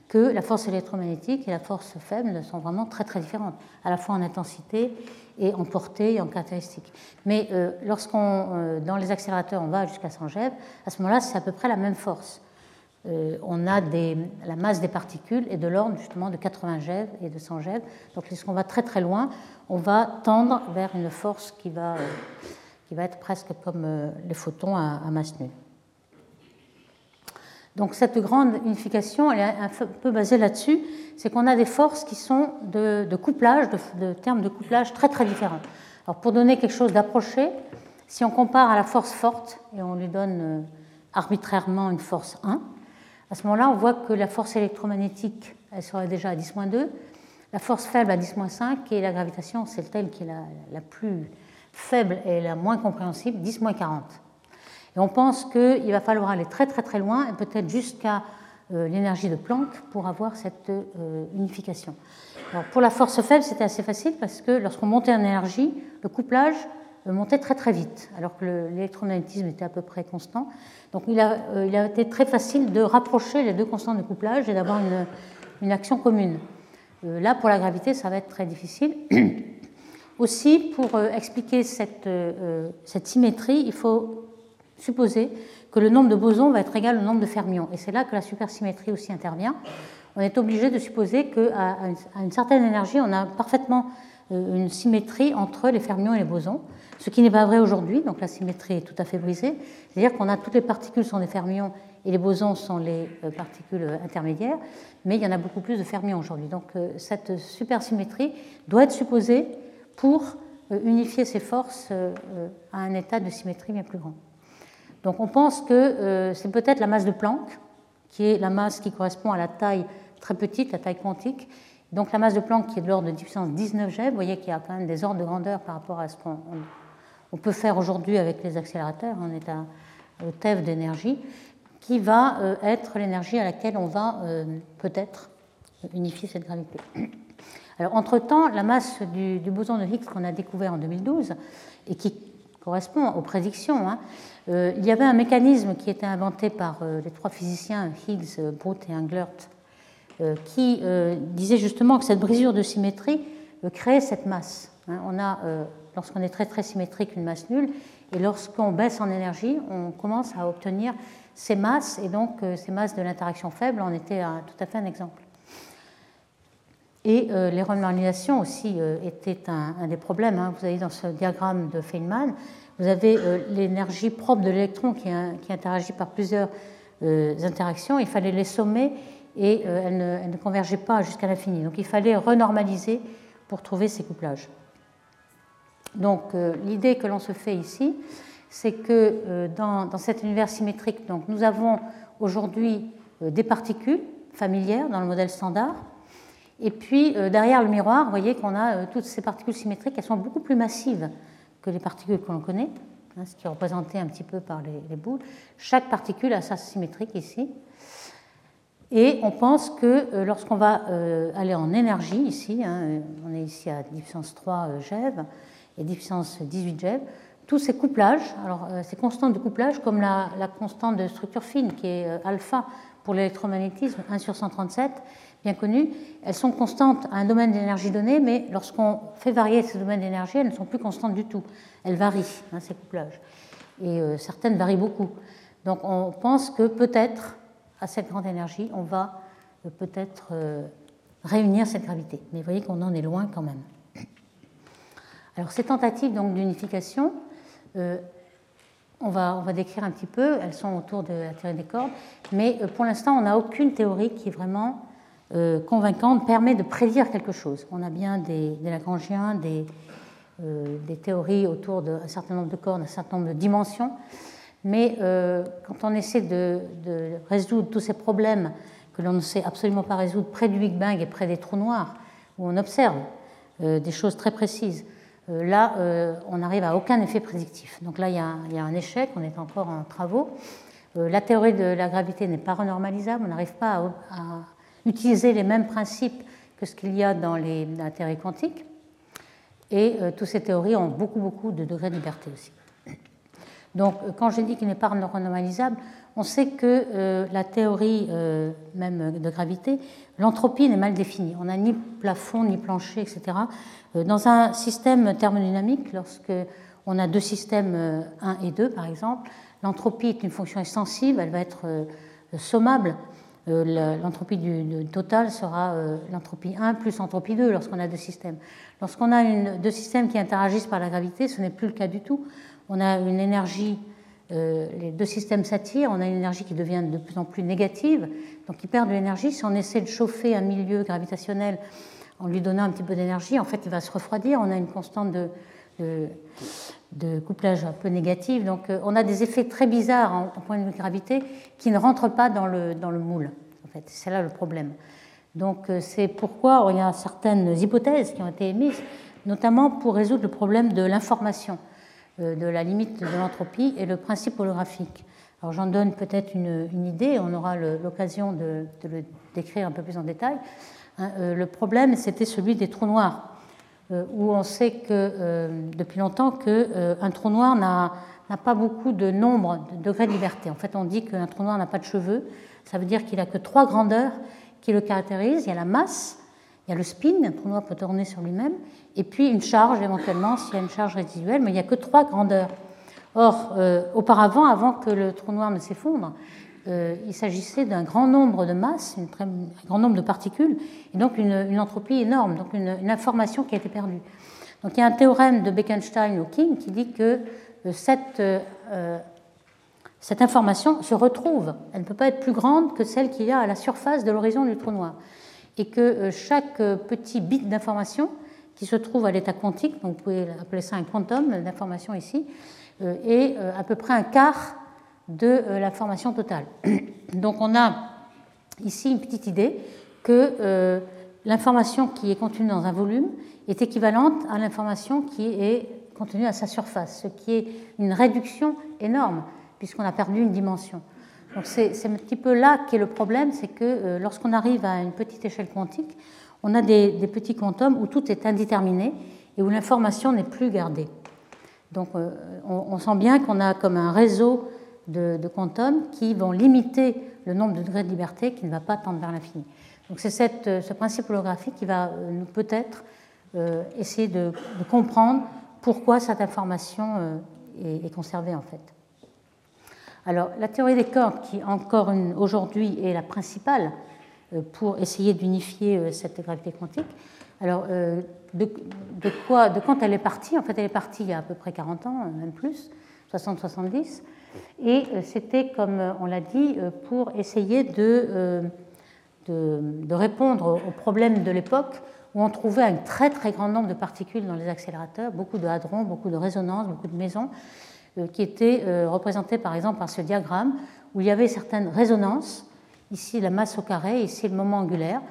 que la force électromagnétique et la force faible sont vraiment très très différentes, à la fois en intensité et en portée et en caractéristiques. Mais euh, lorsqu'on, dans les accélérateurs, on va jusqu'à 100 GeV, à ce moment-là, c'est à peu près la même force. Euh, on a la masse des particules est de l'ordre justement de 80 GeV et de 100 GeV. Donc lorsqu'on va très très loin, on va tendre vers une force qui va, euh, qui va être presque comme euh, les photons à, masse nulle. Donc cette grande unification, elle est un peu basée là-dessus, c'est qu'on a des forces qui sont de, couplage, de, termes de couplage très très différents. Alors pour donner quelque chose d'approché, si on compare à la force forte et on lui donne arbitrairement une force 1, à ce moment-là, on voit que la force électromagnétique, elle serait déjà à 10-2, la force faible à 10-5, et la gravitation, c'est celle qui est la, plus faible et la moins compréhensible, 10-40. Et on pense qu'il va falloir aller très très très loin, et peut-être jusqu'à euh, l'énergie de Planck, pour avoir cette euh, unification. Alors, pour la force faible, c'était assez facile parce que lorsqu'on montait en énergie, le couplage montait très très vite, alors que l'électromagnétisme était à peu près constant. Donc il a, euh, il a, été très facile de rapprocher les deux constantes de couplage et d'avoir une, une action commune. là, pour la gravité, ça va être très difficile. Aussi, pour expliquer cette, cette symétrie, il faut supposer que le nombre de bosons va être égal au nombre de fermions. Et c'est là que la supersymétrie aussi intervient. On est obligé de supposer qu'à une certaine énergie, on a parfaitement euh, une symétrie entre les fermions et les bosons, ce qui n'est pas vrai aujourd'hui, donc la symétrie est tout à fait brisée. C'est-à-dire qu'on a toutes les particules sont des fermions et les bosons sont les euh, particules intermédiaires, mais il y en a beaucoup plus de fermions aujourd'hui. Donc euh, cette supersymétrie doit être supposée pour unifier ces forces à un état de symétrie bien plus grand. Donc on pense que euh, c'est peut-être la masse de Planck, qui est la masse qui correspond à la taille très petite, la taille quantique. Donc la masse de Planck qui est de l'ordre de 10 puissance 19 G, vous voyez qu'il y a quand même des ordres de grandeur par rapport à ce qu'on peut faire aujourd'hui avec les accélérateurs, on est à TeV d'énergie, qui va euh, être l'énergie à laquelle on va euh, peut-être unifier cette gravité. Alors, entre-temps, la masse du, boson de Higgs qu'on a découvert en 2012 et qui correspond aux prédictions, hein, euh, il y avait un mécanisme qui était inventé par les trois physiciens Higgs, Brute et Englert, qui disait justement que cette brisure de symétrie crée cette masse. Hein. On a, lorsqu'on est très très symétrique, une masse nulle, et lorsqu'on baisse en énergie, on commence à obtenir ces masses, et donc ces masses de l'interaction faible en étaient tout à fait un exemple. Et les renormalisations aussi étaient un, des problèmes. Hein. Vous avez dans ce diagramme de Feynman, vous avez euh, l'énergie propre de l'électron qui, interagit par plusieurs euh, interactions. Il fallait les sommer et euh, elles ne, convergeaient pas jusqu'à l'infini. Donc il fallait renormaliser pour trouver ces couplages. Donc l'idée que l'on se fait ici, c'est que dans, cet univers symétrique, donc, nous avons aujourd'hui des particules familières dans le modèle standard. Et puis derrière le miroir, vous voyez qu'on a toutes ces particules symétriques, elles sont beaucoup plus massives que les particules que l'on connaît, hein, ce qui est représenté un petit peu par les, boules. Chaque particule a sa symétrique ici. Et on pense que euh, lorsqu'on va euh, aller en énergie, ici, hein, on est ici à 10 puissance 3 GeV et 10 puissance 18 GeV, tous ces couplages, alors euh, ces constantes de couplage, comme la, constante de structure fine qui est alpha pour l'électromagnétisme, 1 sur 137, bien connues, elles sont constantes à un domaine d'énergie donné, mais lorsqu'on fait varier ces domaines d'énergie, elles ne sont plus constantes du tout. Elles varient, hein, ces couplages. Et euh, certaines varient beaucoup. Donc on pense que peut-être, à cette grande énergie, on va euh, peut-être euh, réunir cette gravité. Mais vous voyez qu'on en est loin quand même. Alors ces tentatives d'unification, on va, on va décrire un petit peu, elles sont autour de la théorie des cordes, mais pour l'instant on n'a aucune théorie qui est vraiment euh, convaincante permet de prédire quelque chose. On a bien des, des Lagrangiens, des, euh, théories autour d'un certain nombre de cordes, un certain nombre de dimensions, mais euh, quand on essaie de, résoudre tous ces problèmes que l'on ne sait absolument pas résoudre près du Big Bang et près des trous noirs, où on observe des choses très précises, là, on n'arrive à aucun effet prédictif. Donc là, il y, a, un échec, on est encore en travaux. la théorie de la gravité n'est pas renormalisable, on n'arrive pas à utiliser les mêmes principes que ce qu'il y a dans les, la théorie quantique. Et euh, toutes ces théories ont beaucoup, beaucoup de degrés de liberté aussi. Donc, euh, quand j'ai dit qu'il n'est pas renormalisable, on sait que euh, la théorie même de gravité, l'entropie n'est mal définie. On n'a ni plafond, ni plancher, etc. dans un système thermodynamique, lorsque on a deux systèmes 1 et 2, par exemple, l'entropie est une fonction extensive, elle va être sommable euh, l'entropie du, total sera euh, l'entropie 1 plus l'entropie 2 lorsqu'on a deux systèmes. Lorsqu'on a deux systèmes qui interagissent par la gravité, ce n'est plus le cas du tout. On a une énergie, euh, les deux systèmes s'attirent, on a une énergie qui devient de plus en plus négative, donc qui perd de l'énergie. Si on essaie de chauffer un milieu gravitationnel en lui donnant un petit peu d'énergie, en fait, il va se refroidir. On a une constante de, couplage un peu négative. Donc euh, on a des effets très bizarres en, point de vue gravité qui ne rentrent pas dans le, dans le moule. En fait. C'est là le problème. Donc euh, c'est pourquoi il y a certaines hypothèses qui ont été émises, notamment pour résoudre le problème de l'information, euh, de la limite de l'entropie et le principe holographique. Alors j'en donne peut-être une, idée, on aura l'occasion de, le décrire un peu plus en détail. Hein, le problème, c'était celui des trous noirs. Euh, où on sait que, euh, depuis longtemps qu'un euh, trou noir n'a pas beaucoup de nombre de degrés de liberté. En fait, on dit qu'un trou noir n'a pas de cheveux. Ça veut dire qu'il n'a que trois grandeurs qui le caractérisent. Il y a la masse, il y a le spin, un trou noir peut tourner sur lui-même, et puis une charge éventuellement s'il y a une charge résiduelle, mais il n'y a que trois grandeurs. Or, euh, auparavant, avant que le trou noir ne s'effondre, euh, il s'agissait d'un grand nombre de masses, un grand nombre de particules, et donc une, entropie énorme, donc une, information qui a été perdue. Donc il y a un théorème de Bekenstein-Hawking qui dit que euh, cette, cette information se retrouve. Elle ne peut pas être plus grande que celle qu'il y a à la surface de l'horizon du trou noir. Et que chaque petit bit d'information qui se trouve à l'état quantique, donc vous pouvez appeler ça un quantum d'information ici, euh, est euh, à peu près un quart de euh, la formation totale. Donc on a ici une petite idée que l'information qui est contenue dans un volume est équivalente à l'information qui est contenue à sa surface, ce qui est une réduction énorme puisqu'on a perdu une dimension. Donc c'est un petit peu là qu'est le problème, c'est que lorsqu'on arrive à une petite échelle quantique, on a des, petits quantums où tout est indéterminé et où l'information n'est plus gardée. Donc euh, on, sent bien qu'on a comme un réseau de, quantums qui vont limiter le nombre de degrés de liberté qui ne va pas tendre vers l'infini. Donc c'est ce principe holographique qui va euh, nous peut-être euh, essayer de, comprendre pourquoi cette information est, conservée en fait. Alors la théorie des cordes, qui encore aujourd'hui est la principale euh, pour essayer d'unifier euh, cette gravité quantique. Alors, euh, de, quoi, de quand elle est partie? En fait, elle est partie il y a à peu près 40 ans, même plus, 60-70. Et c'était, comme on l'a dit, pour essayer de, de, répondre aux problèmes de l'époque où on trouvait un très très grand nombre de particules dans les accélérateurs, beaucoup de hadrons, beaucoup de résonances, beaucoup de mesons, qui étaient représentées par exemple par ce diagramme où il y avait certaines résonances ici la masse au carré, ici le moment angulaire.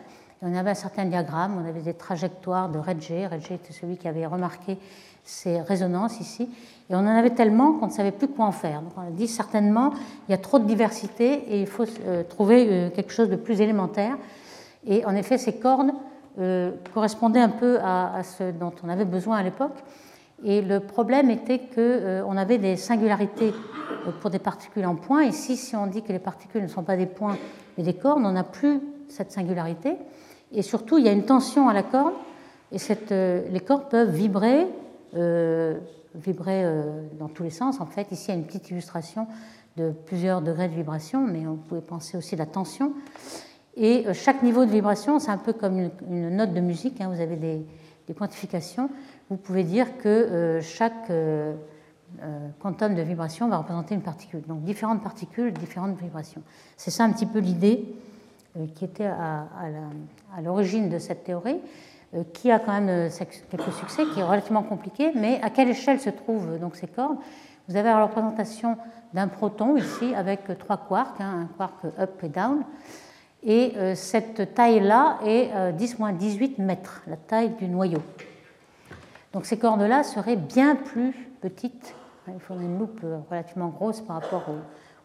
On avait un certain diagramme, on avait des trajectoires de Redger. Redger était celui qui avait remarqué ces résonances ici. Et on en avait tellement qu'on ne savait plus quoi en faire. On a dit certainement, il y a trop de diversité et il faut euh, trouver euh, quelque chose de plus élémentaire. Et en effet, ces cordes euh, correspondaient un peu à, ce dont on avait besoin à l'époque. Et le problème était qu'on avait des singularités pour des particules en points. Ici, si on dit que les particules ne sont pas des points, et des cordes, on n'a plus cette singularité. Et surtout, il y a une tension à la corde, et euh, les cordes peuvent vibrer, euh, vibrer euh, dans tous les sens. En fait, ici, il y a une petite illustration de plusieurs degrés de vibration, mais on pouvait penser aussi à la tension. Et chaque niveau de vibration, c'est un peu comme une, note de musique, hein. vous avez des, des, quantifications. Vous pouvez dire que chaque quantum de vibration va représenter une particule. Donc différentes particules, différentes vibrations. C'est ça un petit peu l'idée euh, qui était à, l'origine de cette théorie, euh, qui a quand même quelques succès, qui est relativement compliqué, mais à quelle échelle se trouvent donc ces cordes? Vous avez la représentation d'un proton ici avec trois quarks, hein, un quark up et down, et cette taille-là est 10-18 mètres, la taille du noyau. Donc ces cordes-là seraient bien plus petites il faudrait une loupe euh, relativement grosse par rapport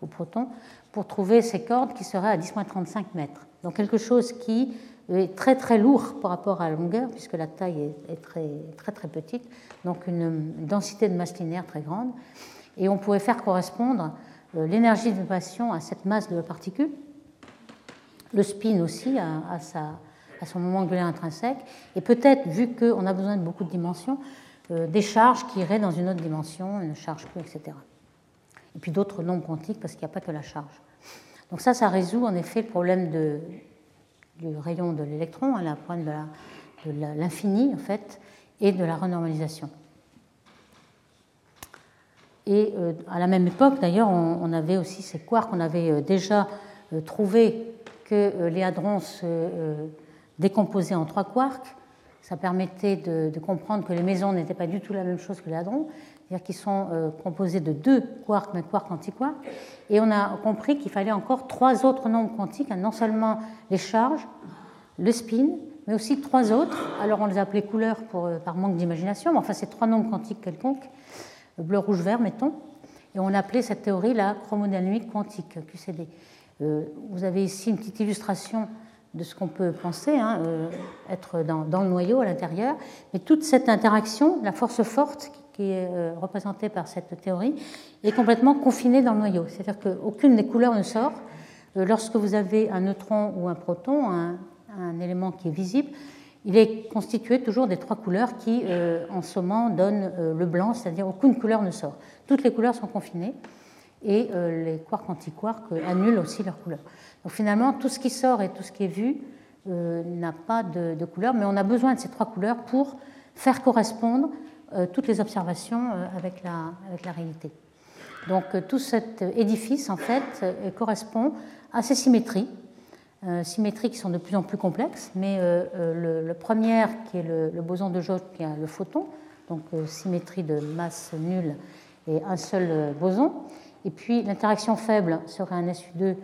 au, proton pour trouver ces cordes qui seraient à 10-35 mètres. Donc quelque chose qui est très très lourd par rapport à la longueur, puisque la taille est, très, très très petite, donc une, densité de masse linéaire très grande. Et on pourrait faire correspondre euh, l'énergie de vibration à cette masse de particules, le spin aussi à, à son moment angulaire intrinsèque, et peut-être, vu qu'on a besoin de beaucoup de dimensions, euh, des charges qui iraient dans une autre dimension, une charge Q, etc. Et puis d'autres nombres quantiques parce qu'il n'y a pas que la charge. Donc ça, ça résout en effet le problème du rayon de l'électron, hein, problème de l'infini en fait, et de la renormalisation. Et euh, à la même époque, d'ailleurs, on, avait aussi ces quarks, on avait euh, déjà trouvé que les hadrons se décomposaient en trois quarks, ça permettait de, comprendre que les mesons n'étaient pas du tout la même chose que les hadrons, c'est-à-dire qu'ils sont euh, composés de deux quarks, d'un quark antiquark. Et on a compris qu'il fallait encore trois autres nombres quantiques, hein, non seulement les charges, le spin, mais aussi trois autres. Alors on les appelait couleurs pour, euh, par manque d'imagination, mais enfin c'est trois nombres quantiques quelconques, bleu, rouge, vert, mettons. Et on appelait cette théorie la chromodynamique quantique, QCD. Euh, vous avez ici une petite illustration de ce qu'on peut penser, hein, euh, être dans, le noyau à l'intérieur. Mais toute cette interaction, la force forte qui est euh, représentée par cette théorie, est complètement confinée dans le noyau. C'est-à-dire qu'aucune des couleurs ne sort. lorsque vous avez un neutron ou un proton, un, élément qui est visible, il est constitué toujours des trois couleurs qui, en ce moment, donnent le blanc, c'est-à-dire aucune couleur ne sort. Toutes les couleurs sont confinées et les quarks antiquarks annulent aussi leur couleur. Donc finalement, tout ce qui sort et tout ce qui est vu n'a pas de, couleur, mais on a besoin de ces trois couleurs pour faire correspondre euh, toutes les observations euh, avec la, réalité. Donc euh, tout cet édifice, en fait, correspond à ces symétries, symétries qui sont de plus en plus complexes, mais le, le, premier, qui est le, boson de Jauge, qui a le photon, donc symétrie de masse nulle et un seul boson, et puis l'interaction faible serait un SU2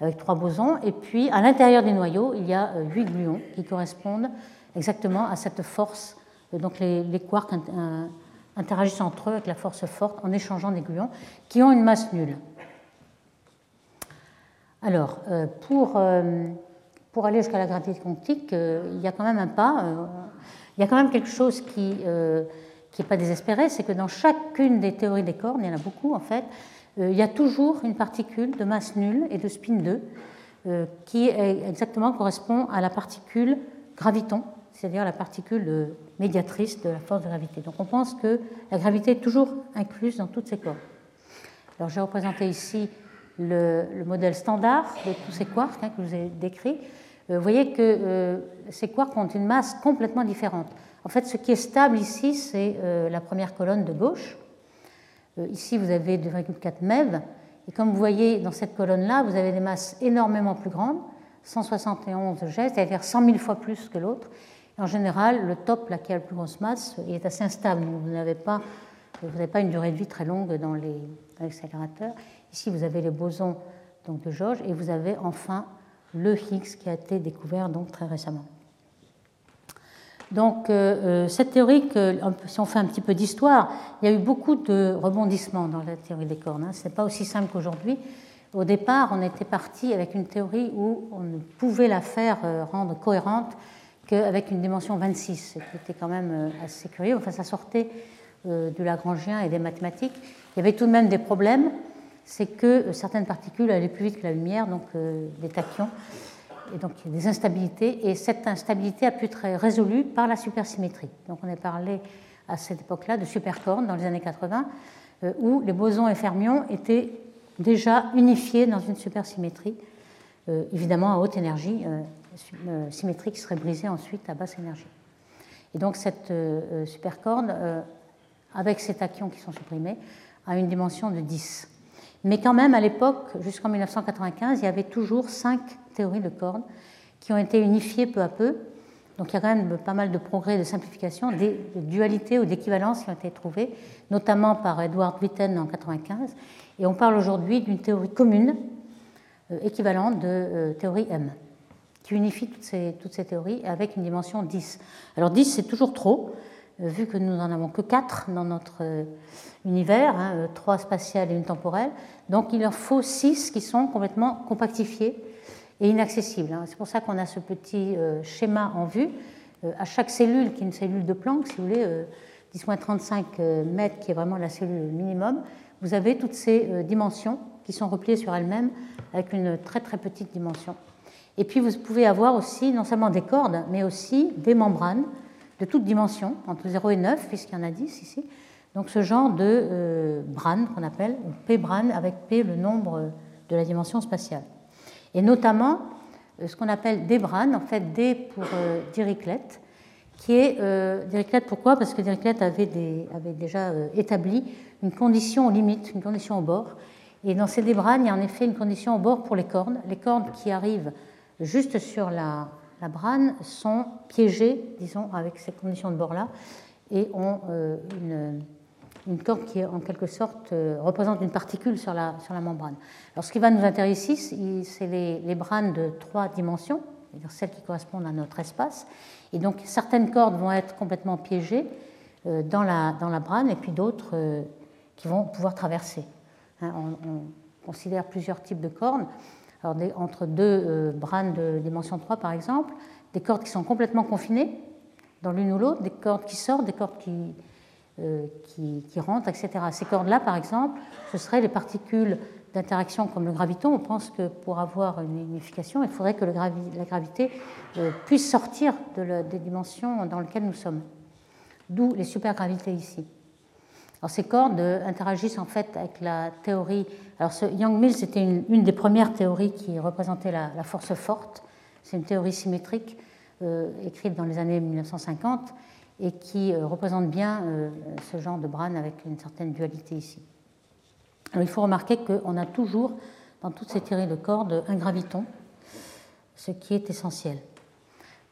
avec trois bosons, et puis à l'intérieur des noyaux, il y a huit gluons qui correspondent exactement à cette force donc les, quarks interagissent entre eux avec la force forte en échangeant des gluons qui ont une masse nulle. Alors, euh, pour, euh, pour aller jusqu'à la gravité quantique, euh, il y a quand même un pas, il y a quand même quelque chose qui n'est pas désespéré, c'est que dans chacune des théories des cordes, il y en a beaucoup en fait, il y a toujours une particule de masse nulle et de spin 2 qui exactement correspond à la particule graviton c'est-à-dire la particule médiatrice de la force de gravité. Donc on pense que la gravité est toujours incluse dans toutes ces cordes. Alors j'ai représenté ici le, modèle standard de tous ces quarks hein, que je vous ai décrit. Euh, vous voyez que euh, ces quarks ont une masse complètement différente. En fait, ce qui est stable ici, c'est euh, la première colonne de gauche. Ici, vous avez 2,4 MeV. Et comme vous voyez dans cette colonne-là, vous avez des masses énormément plus grandes, 171 G, c'est-à-dire 100 000 fois plus que l'autre. En général, le top, là, qui a la plus grosse masse, est assez instable. Vous n'avez pas une durée de vie très longue dans les accélérateurs. Ici, vous avez les bosons donc, de Jauge et vous avez enfin le Higgs qui a été découvert donc, très récemment. Donc, euh, euh, cette théorie, si on fait un petit peu d'histoire, il y a eu beaucoup de rebondissements dans la théorie des cornes. Hein. Ce n'est pas aussi simple qu'aujourd'hui. Au départ, on était parti avec une théorie où on ne pouvait la faire euh, rendre cohérente qu'avec une dimension 26, ce qui était quand même assez curieux. Enfin, ça sortait du Lagrangien et des mathématiques. Il y avait tout de même des problèmes, c'est que certaines particules allaient plus vite que la lumière, donc des tachyons, et donc il y a des instabilités, et cette instabilité a pu être résolue par la supersymétrie. Donc on a parlé à cette époque-là de supercornes dans les années 80, où les bosons et fermions étaient déjà unifiés dans une supersymétrie, évidemment à haute énergie, euh, symétrique serait brisée ensuite à basse énergie. Et donc cette euh, euh, supercorde, avec ces tachyons qui sont supprimés, a une dimension de 10. Mais quand même, à l'époque, jusqu'en 1995, il y avait toujours cinq théories de cordes qui ont été unifiées peu à peu. Donc il y a quand même pas mal de progrès, de simplification, des dualités ou d'équivalences qui ont été trouvées, notamment par Edward Witten en 1995. Et on parle aujourd'hui d'une théorie commune équivalente de théorie M qui unifie toutes ces, théories avec une dimension 10. Alors 10, c'est toujours trop, euh, vu que nous n'en avons que 4 dans notre euh, univers, hein, 3 euh, spatiales et une temporelle. Donc il leur faut 6 qui sont complètement compactifiés et inaccessibles. Hein. C'est pour ça qu'on a ce petit schéma en vue. À chaque cellule, qui est une cellule de Planck, si vous voulez, 10-35 mètres, qui est vraiment la cellule minimum, vous avez toutes ces dimensions qui sont repliées sur elles-mêmes avec une très très petite dimension. Et puis vous pouvez avoir aussi non seulement des cordes, mais aussi des membranes de toutes dimensions, entre 0 et 9, puisqu'il y en a 10 ici. Donc ce genre de euh, brane qu'on appelle, P-brane, avec P le nombre de la dimension spatiale. Et notamment euh, ce qu'on appelle des branes, en fait D pour euh, Dirichlet, qui est euh, Dirichlet pourquoi? Parce que Dirichlet avait, déjà euh, établi une condition limite, une condition au bord. Et dans ces débranes, il y a en effet une condition au bord pour les cordes. Les cordes qui arrivent juste sur la, brane sont piégés, disons, avec ces conditions de bord-là, et ont euh, une, corde qui, en quelque sorte, euh, représente une particule sur la, membrane. Alors, ce qui va nous intéresser ici, c'est les, branes de trois dimensions, c'est-à-dire celles qui correspondent à notre espace. Et donc, certaines cordes vont être complètement piégées euh, dans, la, dans brane, et puis d'autres qui vont pouvoir traverser. Hein, on, on considère plusieurs types de cordes entre deux euh, branes de dimension 3, par exemple, des cordes qui sont complètement confinées dans l'une ou l'autre, des cordes qui sortent, des cordes euh, qui, qui, rentrent, etc. Ces cordes-là, par exemple, ce seraient les particules d'interactions comme le graviton, on pense que pour avoir une unification, il faudrait que la gravité euh, puisse sortir de des dimensions dans lesquelles nous sommes. D'où les supergravités ici. Alors ces cordes euh, interagissent en fait avec la théorie. Alors ce Young-Mills c'était une, des premières théories qui représentait la, force forte. C'est une théorie symétrique euh, écrite dans les années 1950 et qui représente bien ce genre de Bran avec une certaine dualité ici il faut remarquer qu'on a toujours, dans toutes ces théories de cordes, un graviton, ce qui est essentiel.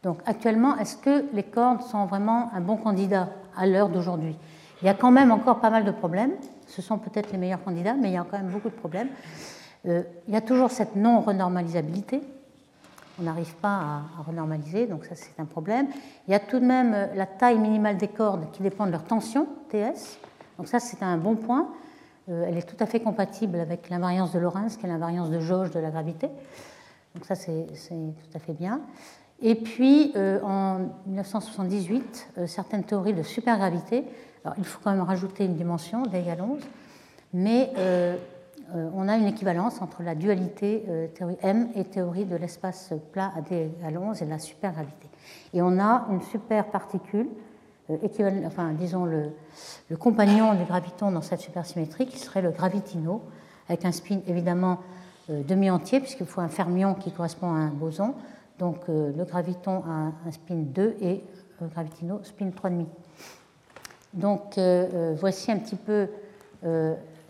Donc actuellement, est-ce que les cordes sont vraiment un bon candidat à l'heure d'aujourd'hui? Il y a quand même encore pas mal de problèmes. Ce sont peut-être les meilleurs candidats, mais il y a quand même beaucoup de problèmes. Euh, il y a toujours cette non-renormalisabilité. On n'arrive pas à, renormaliser, donc ça c'est un problème. Il y a tout de même euh, la taille minimale des cordes qui dépend de leur tension, TS. Donc ça c'est un bon point. Euh, elle est tout à fait compatible avec l'invariance de Lorentz, qui est l'invariance de jauge de la gravité. Donc ça, c'est tout à fait bien. Et puis, euh, en 1978, euh, certaines théories de supergravité, alors il faut quand même rajouter une dimension, d égale 11, mais on a une équivalence entre la dualité théorie M et théorie de l'espace plat à d égale 11 et la supergravité. Et on a une superparticule euh, enfin, disons le, compagnon du graviton dans cette supersymétrie, qui serait le gravitino, avec un spin évidemment euh, demi-entier, puisqu'il faut un fermion qui correspond à un boson. Donc euh, le graviton a un spin 2 et le gravitino spin 3,5. Donc voici un petit peu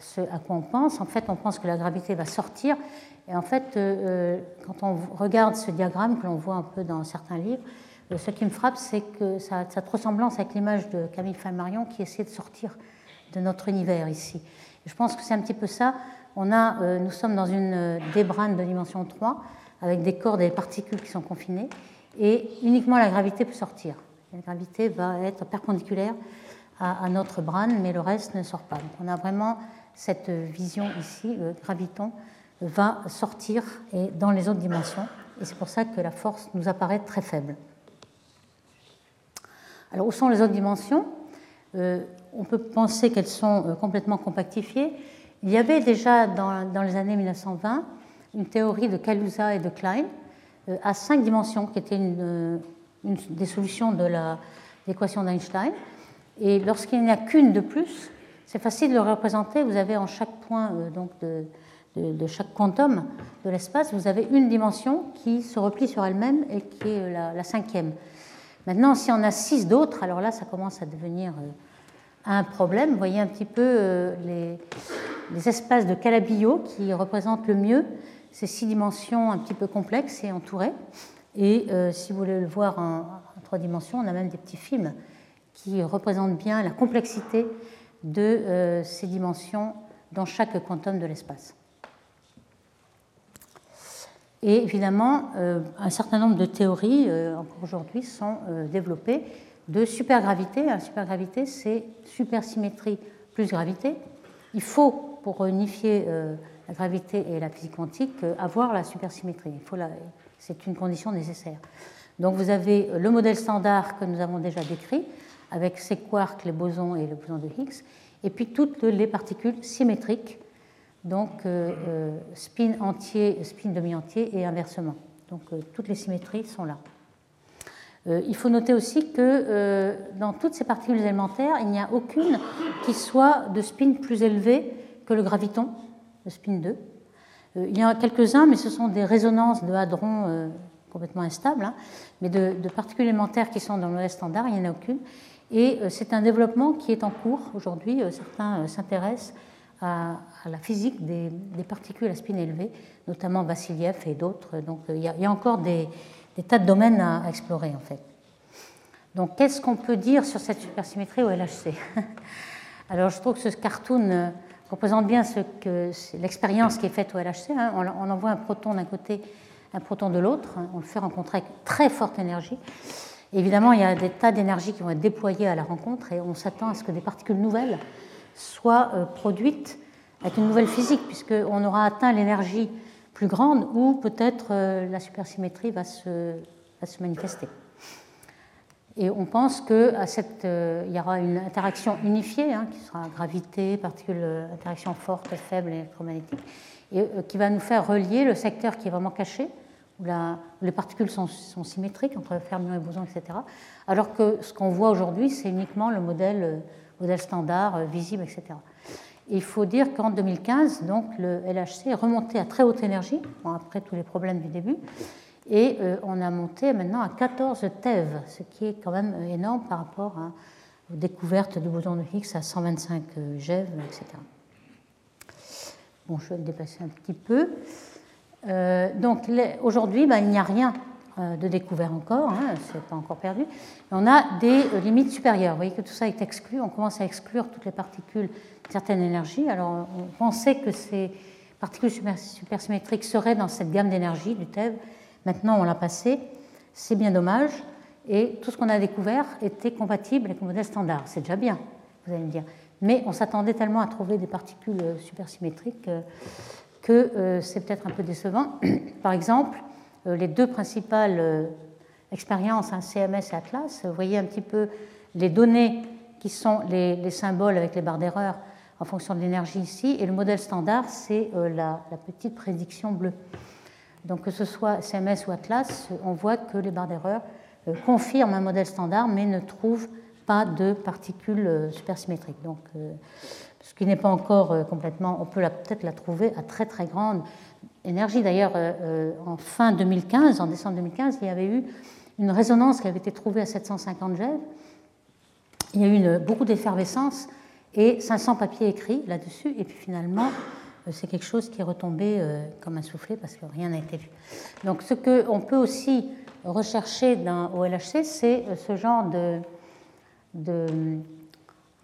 ce à quoi on pense. En fait, on pense que la gravité va sortir. Et en fait, quand on regarde ce diagramme que l'on voit un peu dans certains livres, euh, ce qui me frappe, c'est que ça, cette ressemblance avec l'image de Camille Flammarion qui essaie de sortir de notre univers ici. Je pense que c'est un petit peu ça. On a, euh, nous sommes dans une euh, débrane de dimension 3 avec des cordes et des particules qui sont confinées et uniquement la gravité peut sortir. La gravité va être perpendiculaire à, notre brane, mais le reste ne sort pas. Donc on a vraiment cette vision ici, le graviton va sortir et dans les autres dimensions et c'est pour ça que la force nous apparaît très faible. Alors, où sont les autres dimensions? Euh, On peut penser qu'elles sont euh, complètement compactifiées. Il y avait déjà dans, les années 1920 une théorie de Kaluza et de Klein euh, à cinq dimensions, qui était une, des solutions de l'équation d'Einstein. Et lorsqu'il n'y a qu'une de plus, c'est facile de le représenter. Vous avez en chaque point donc de, chaque quantum de l'espace, vous avez une dimension qui se replie sur elle-même et qui est la cinquième. Maintenant, si on a six d'autres, alors là, ça commence à devenir euh, un problème. Vous voyez un petit peu euh, les, espaces de Calabillo qui représentent le mieux ces six dimensions un petit peu complexes et entourées. Et euh, si vous voulez le voir en, trois dimensions, on a même des petits films qui représentent bien la complexité de ces dimensions dans chaque quantum de l'espace. Et évidemment, euh, un certain nombre de théories, euh, encore aujourd'hui, sont euh, développées de supergravité. La supergravité, c'est supersymétrie plus gravité. Il faut, pour unifier la gravité et la physique quantique, avoir la supersymétrie. c'est une condition nécessaire. Donc vous avez le modèle standard que nous avons déjà décrit, avec ses quarks, les bosons et le boson de Higgs, et puis toutes les particules symétriques donc euh, euh, spin entier, spin demi-entier et inversement. Donc euh, toutes les symétries sont là. il faut noter aussi que dans toutes ces particules élémentaires, il n'y a aucune qui soit de spin plus élevé que le graviton, le spin 2. il y en a quelques-uns, mais ce sont des résonances de hadrons complètement instables, hein. mais de, particules élémentaires qui sont dans le standard, il n'y en a aucune. Et c'est un développement qui est en cours aujourd'hui. certains s'intéressent à, la physique des, particules à spin élevé, notamment Vassiliev et d'autres. Donc il y, a, encore des, tas de domaines à, explorer en fait. Donc qu'est-ce qu'on peut dire sur cette supersymétrie au LHC Alors je trouve que ce cartoon euh, représente bien l'expérience qui est faite au LHC. Hein. On, envoie un proton d'un côté, un proton de l'autre. Hein. On le fait rencontrer avec très forte énergie. Évidemment, il y a des tas d'énergie qui vont être déployées à la rencontre et on s'attend à ce que des particules nouvelles soit euh, produite avec une nouvelle physique, puisqu'on aura atteint l'énergie plus grande où peut-être euh, la supersymétrie va se, se, manifester. Et on pense qu'il euh, y aura une interaction unifiée, hein, qui sera gravité, particules, interaction forte, faible, électromagnétique. et qui va nous faire relier le secteur qui est vraiment caché, où, les particules sont, symétriques entre fermions et bosons, etc. Alors que ce qu'on voit aujourd'hui, c'est uniquement le modèle, modèle standard, visible, etc. il faut dire qu'en 2015, donc, le LHC est remonté à très haute énergie, après tous les problèmes du début, et euh, on a monté maintenant à 14 TeV, ce qui est quand même énorme par rapport aux découvertes du boson de Higgs à 125 GeV, etc. Bon, je vais le dépasser un petit peu. Euh, donc aujourd'hui, ben, il n'y a rien euh, de découvert encore, hein, ce n'est pas encore perdu. On a des limites supérieures. Vous voyez que tout ça est exclu. On commence à exclure toutes les particules de certaine énergie. Alors on pensait que ces particules supersymétriques seraient dans cette gamme d'énergie du TeV Maintenant, on l'a passé. C'est bien dommage. Et tout ce qu'on a découvert était compatible avec le modèle standard. C'est déjà bien, vous allez me dire. Mais on s'attendait tellement à trouver des particules supersymétriques euh, que euh, c'est peut-être un peu décevant. Par exemple, euh, les deux principales expériences, hein, CMS et Atlas, vous voyez un petit peu les données qui sont les, symboles avec les barres d'erreur en fonction de l'énergie ici, et le modèle standard, c'est la, petite prédiction bleue. Donc que ce soit CMS ou Atlas, on voit que les barres d'erreur euh, confirment un modèle standard mais ne trouvent pas de particules euh, supersymétriques. Donc, euh, ce qui n'est pas encore complètement, on peut peut-être la trouver à très très grande énergie. D'ailleurs, en fin 2015, en décembre 2015, il y avait eu une résonance qui avait été trouvée à 750 GeV. Il y a eu beaucoup d'effervescence et 500 papiers écrits là-dessus. Et puis finalement, euh, c'est quelque chose qui est retombé euh, comme un soufflet parce que rien n'a été vu. Donc ce qu'on peut aussi rechercher au LHC, c'est euh, ce genre de,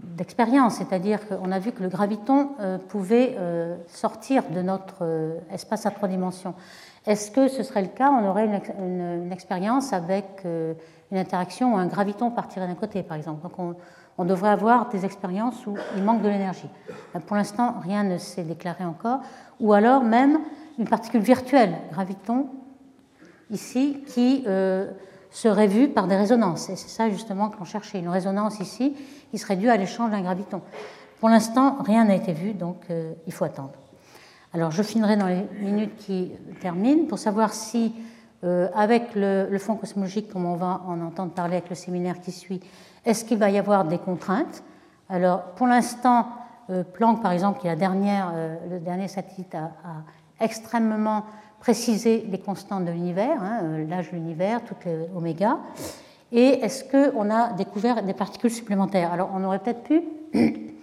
d'expérience, c'est-à-dire qu'on a vu que le graviton pouvait sortir de notre espace à trois dimensions. Est-ce que ce serait le cas? On aurait une, expérience avec une interaction où un graviton partirait d'un côté, par exemple. Donc on, devrait avoir des expériences où il manque de l'énergie. Pour l'instant, rien ne s'est déclaré encore. Ou alors même une particule virtuelle, graviton, ici, qui euh, serait vue par des résonances. Et c'est ça justement que l'on cherchait, une résonance ici qui serait due à l'échange d'un graviton. Pour l'instant, rien n'a été vu, donc euh, il faut attendre. Alors je finirai dans les minutes qui terminent pour savoir si, euh, avec le, le, fond cosmologique, comme on va en entendre parler avec le séminaire qui suit, est-ce qu'il va y avoir des contraintes? Alors, pour l'instant, euh, Planck, par exemple, qui est la dernière, le dernier satellite, a, extrêmement précisé les constantes de l'univers, hein, euh, l'âge de l'univers, toutes les oméga. Et est-ce qu'on a découvert des particules supplémentaires? Alors, on aurait peut-être pu,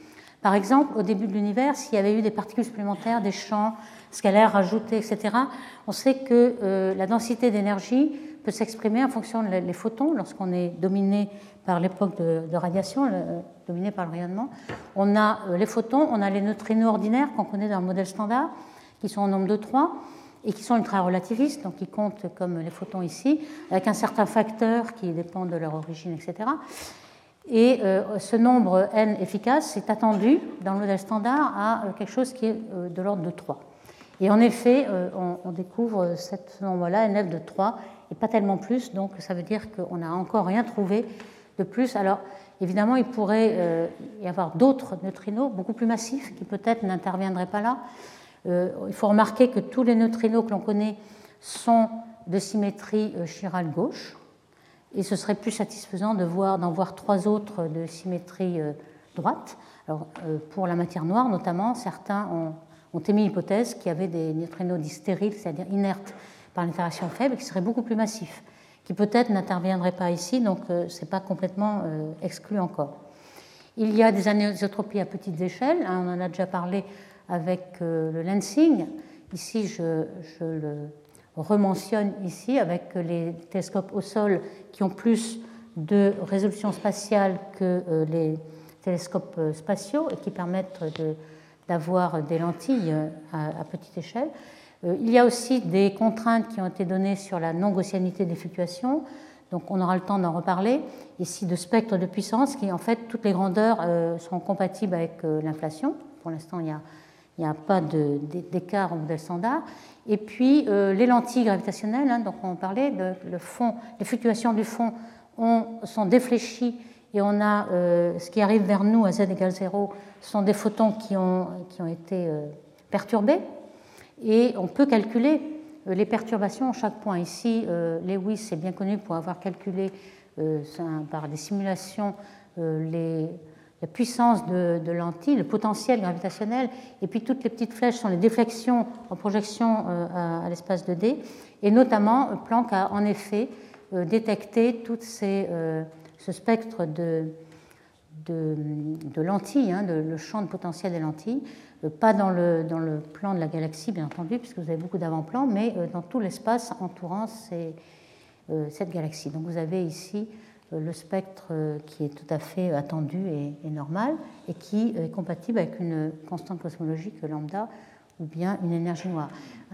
par exemple, au début de l'univers, s'il y avait eu des particules supplémentaires, des champs scalaires rajoutés, etc., on sait que la densité d'énergie peut s'exprimer en fonction des photons lorsqu'on est dominé par l'époque de, radiation, dominé par le rayonnement. On a euh, les photons, on a les neutrinos ordinaires qu'on connaît dans le modèle standard, qui sont au nombre de 3 et qui sont ultra-relativistes, donc qui comptent comme les photons ici, avec un certain facteur qui dépend de leur origine, etc. Et euh, ce nombre n efficace est attendu dans le modèle standard à euh, quelque chose qui est de l'ordre de 3. Et en effet, on, découvre ce nombre-là, nf de 3, et pas tellement plus, donc ça veut dire qu'on n'a encore rien trouvé de plus. Alors, évidemment, il pourrait euh, y avoir d'autres neutrinos beaucoup plus massifs qui peut-être n'interviendraient pas là. Euh, il faut remarquer que tous les neutrinos que l'on connaît sont de symétrie euh, chirale gauche, et ce serait plus satisfaisant de voir, d'en voir trois autres de symétrie droite. Alors, pour la matière noire, notamment, certains ont, émis l'hypothèse qu'il y avait des neutrinos dits stériles, c'est-à-dire inertes par l'interaction faible, qui seraient beaucoup plus massifs qui peut-être n'interviendrait pas ici, donc euh, ce n'est pas complètement euh, exclu encore. Il y a des anisotropies à petites échelles, hein, on en a déjà parlé avec euh, le lensing. Ici, je, le rementionne ici avec les télescopes au sol qui ont plus de résolution spatiale que les télescopes spatiaux et qui permettent d'avoir des lentilles à petite échelle. Euh, il y a aussi des contraintes qui ont été données sur la non-gaussianité des fluctuations. Donc on aura le temps d'en reparler. Ici, de spectre de puissance, qui en fait, toutes les grandeurs euh, sont compatibles avec euh, l'inflation. Pour l'instant, il n'y a, pas d'écart au modèle standard. Et puis, les lentilles gravitationnelles, hein, donc on parlait, les fluctuations du fond sont défléchies et on a ce qui arrive vers nous à z égale 0 sont des photons qui ont, été perturbés Et on peut calculer les perturbations à chaque point. Ici, Lewis est bien connu pour avoir calculé par des simulations les, puissance de, de, le potentiel gravitationnel, et puis toutes les petites flèches sont les déflexions en projection à, l'espace 2D. Et notamment, Planck a en effet détecté tout ce spectre de, de, lentilles, hein, le champ de potentiel des lentilles, euh, pas dans le, dans le, plan de la galaxie, bien entendu, puisque vous avez beaucoup d'avant-plans, mais euh, dans tout l'espace entourant euh, cette galaxie. Donc vous avez ici le spectre qui est tout à fait attendu et, normal, et qui est compatible avec une constante cosmologique lambda ou bien une énergie noire.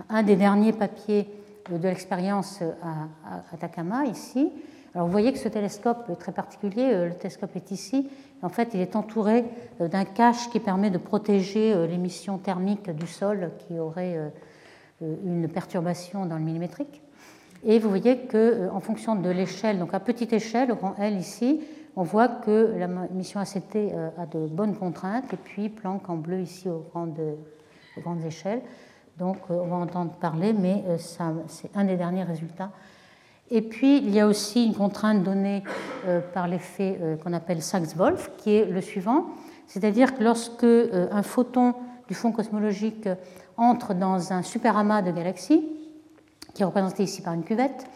Un des derniers papiers de l'expérience à, à Atacama, ici, alors vous voyez que ce télescope est très particulier, le télescope est ici, en fait, il est entouré euh, d'un cache qui permet de protéger euh, l'émission thermique du sol qui aurait euh, une perturbation dans le millimétrique. Et vous voyez qu'en fonction de l'échelle, donc à petite échelle, au grand L ici, on voit que la mission ACT a de bonnes contraintes, et puis Planck en bleu ici aux grandes, aux grandes échelles. Donc on va entendre parler, mais c'est un des derniers résultats. Et puis, il y a aussi une contrainte donnée euh, par l'effet euh, qu'on appelle Sachs-Wolf, qui est le suivant, c'est-à-dire que lorsque euh, un photon du fond cosmologique entre dans un super amas de galaxies, qui est représenté ici par une cuvette,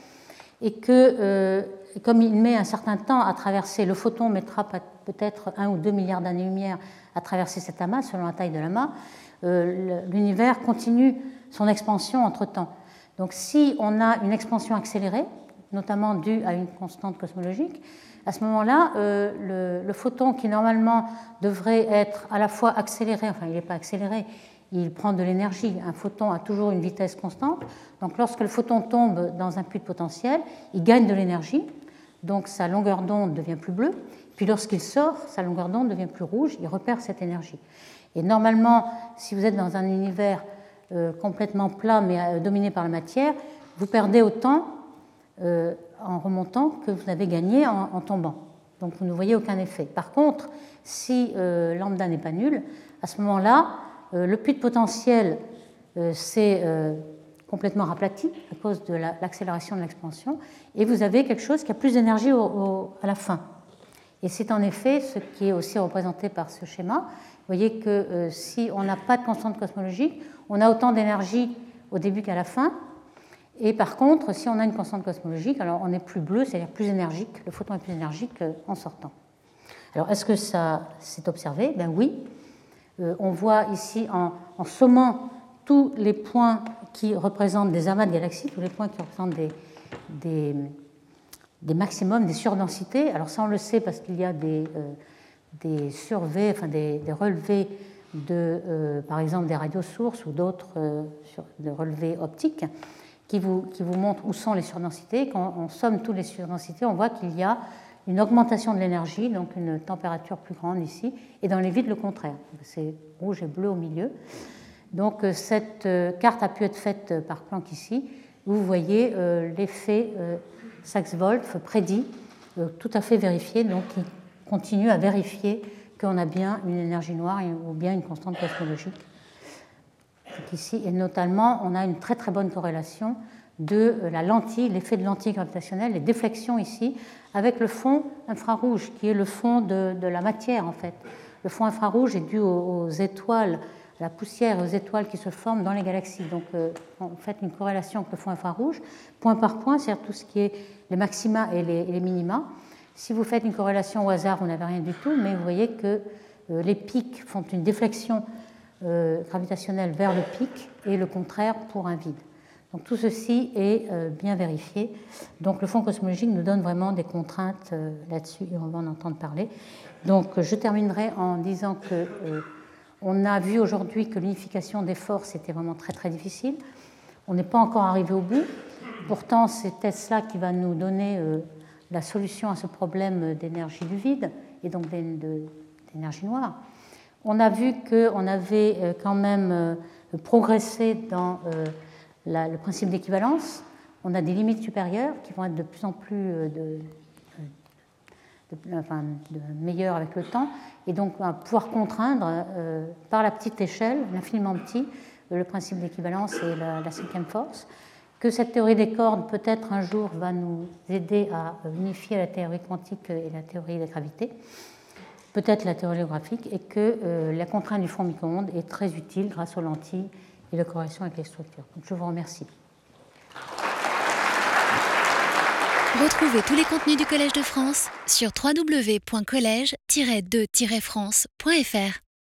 et que, comme il met un certain temps à traverser, le photon mettra peut-être un ou deux milliards d'années-lumière à traverser cet amas, selon la taille de l'amas, l'univers continue son expansion entre-temps. Donc si on a une expansion accélérée, notamment dû à une constante cosmologique, à ce moment-là, euh, le, photon qui normalement devrait être à la fois accéléré, enfin il n'est pas accéléré, il prend de l'énergie. Un photon a toujours une vitesse constante. Donc lorsque le photon tombe dans un puits de potentiel, il gagne de l'énergie. Donc sa longueur d'onde devient plus bleue. Puis lorsqu'il sort, sa longueur d'onde devient plus rouge. Il repère cette énergie. Et normalement, si vous êtes dans un univers euh, complètement plat mais euh, dominé par la matière, vous perdez autant euh, en remontant que vous avez gagné en, tombant. Donc vous ne voyez aucun effet. Par contre, si lambda n'est pas nul, à ce moment-là, le puits de potentiel s'est complètement raplati à cause de l'accélération de l'expansion, et vous avez quelque chose qui a plus d'énergie à la fin. Et c'est en effet ce qui est aussi représenté par ce schéma. Vous voyez que si on n'a pas de constante cosmologique, on a autant d'énergie au début qu'à la fin, et par contre, si on a une constante cosmologique, alors on est plus bleu, c'est-à-dire plus énergique, le photon est plus énergique euh, en sortant. Alors est-ce que ça s'est observé? Ben oui. Euh, on voit ici en, sommant tous les points qui représentent des amas de galaxies, tous les points qui représentent des, des, maximums, des surdensités. Alors ça on le sait parce qu'il y a des, euh, des surveys, enfin des, relevés de, par exemple, des radiosources ou d'autres relevés optiques qui vous, qui vous montre où sont les surdensités. Quand on somme toutes les surdensités, on voit qu'il y a une augmentation de l'énergie, donc une température plus grande ici, et dans les vides le contraire. C'est rouge et bleu au milieu. Donc euh, cette euh, carte a pu être faite euh, par Planck ici. Vous voyez l'effet Sachs-Wolf prédit, tout à fait vérifié, donc il continue à vérifier qu'on a bien une énergie noire ou bien une constante cosmologique ici, et notamment, on a une très très bonne corrélation de euh, la lentille, l'effet de lentille gravitationnelle, les déflexions ici, avec le fond infrarouge, qui est le fond de, la matière en fait. Le fond infrarouge est dû aux, étoiles, à la poussière aux étoiles qui se forment dans les galaxies. Donc, euh, on fait une corrélation avec le fond infrarouge, point par point, c'est-à-dire tout ce qui est les maxima et les, minima. Si vous faites une corrélation au hasard, vous n'avez rien du tout, mais vous voyez que euh, les pics font une déflexion euh, gravitationnel vers le pic et le contraire pour un vide. Tout ceci est euh, bien vérifié. Donc le fond cosmologique nous donne vraiment des contraintes euh, là-dessus et on va en entendre parler. Donc je terminerai en disant que on a vu aujourd'hui que l'unification des forces était vraiment très très difficile. On n'est pas encore arrivé au bout. Pourtant, c'est Tesla qui va nous donner la solution à ce problème d'énergie du vide et donc d'énergie noire. On a vu qu'on avait euh, quand même euh, progressé dans euh, le principe d'équivalence. On a des limites supérieures qui vont être de plus en plus de, meilleures avec le temps, et donc on va pouvoir contraindre par la petite échelle, l'infiniment petit, le principe d'équivalence et la, cinquième force, que cette théorie des cordes peut-être un jour va nous aider à unifier la théorie quantique et la théorie des gravités, peut-être la théorie géographique, et que euh, la contrainte du fond micro-ondes est très utile grâce aux lentilles et la corrélation avec les structures. je vous remercie. Retrouvez tous les contenus du Collège de France sur www.colège-2-france.fr.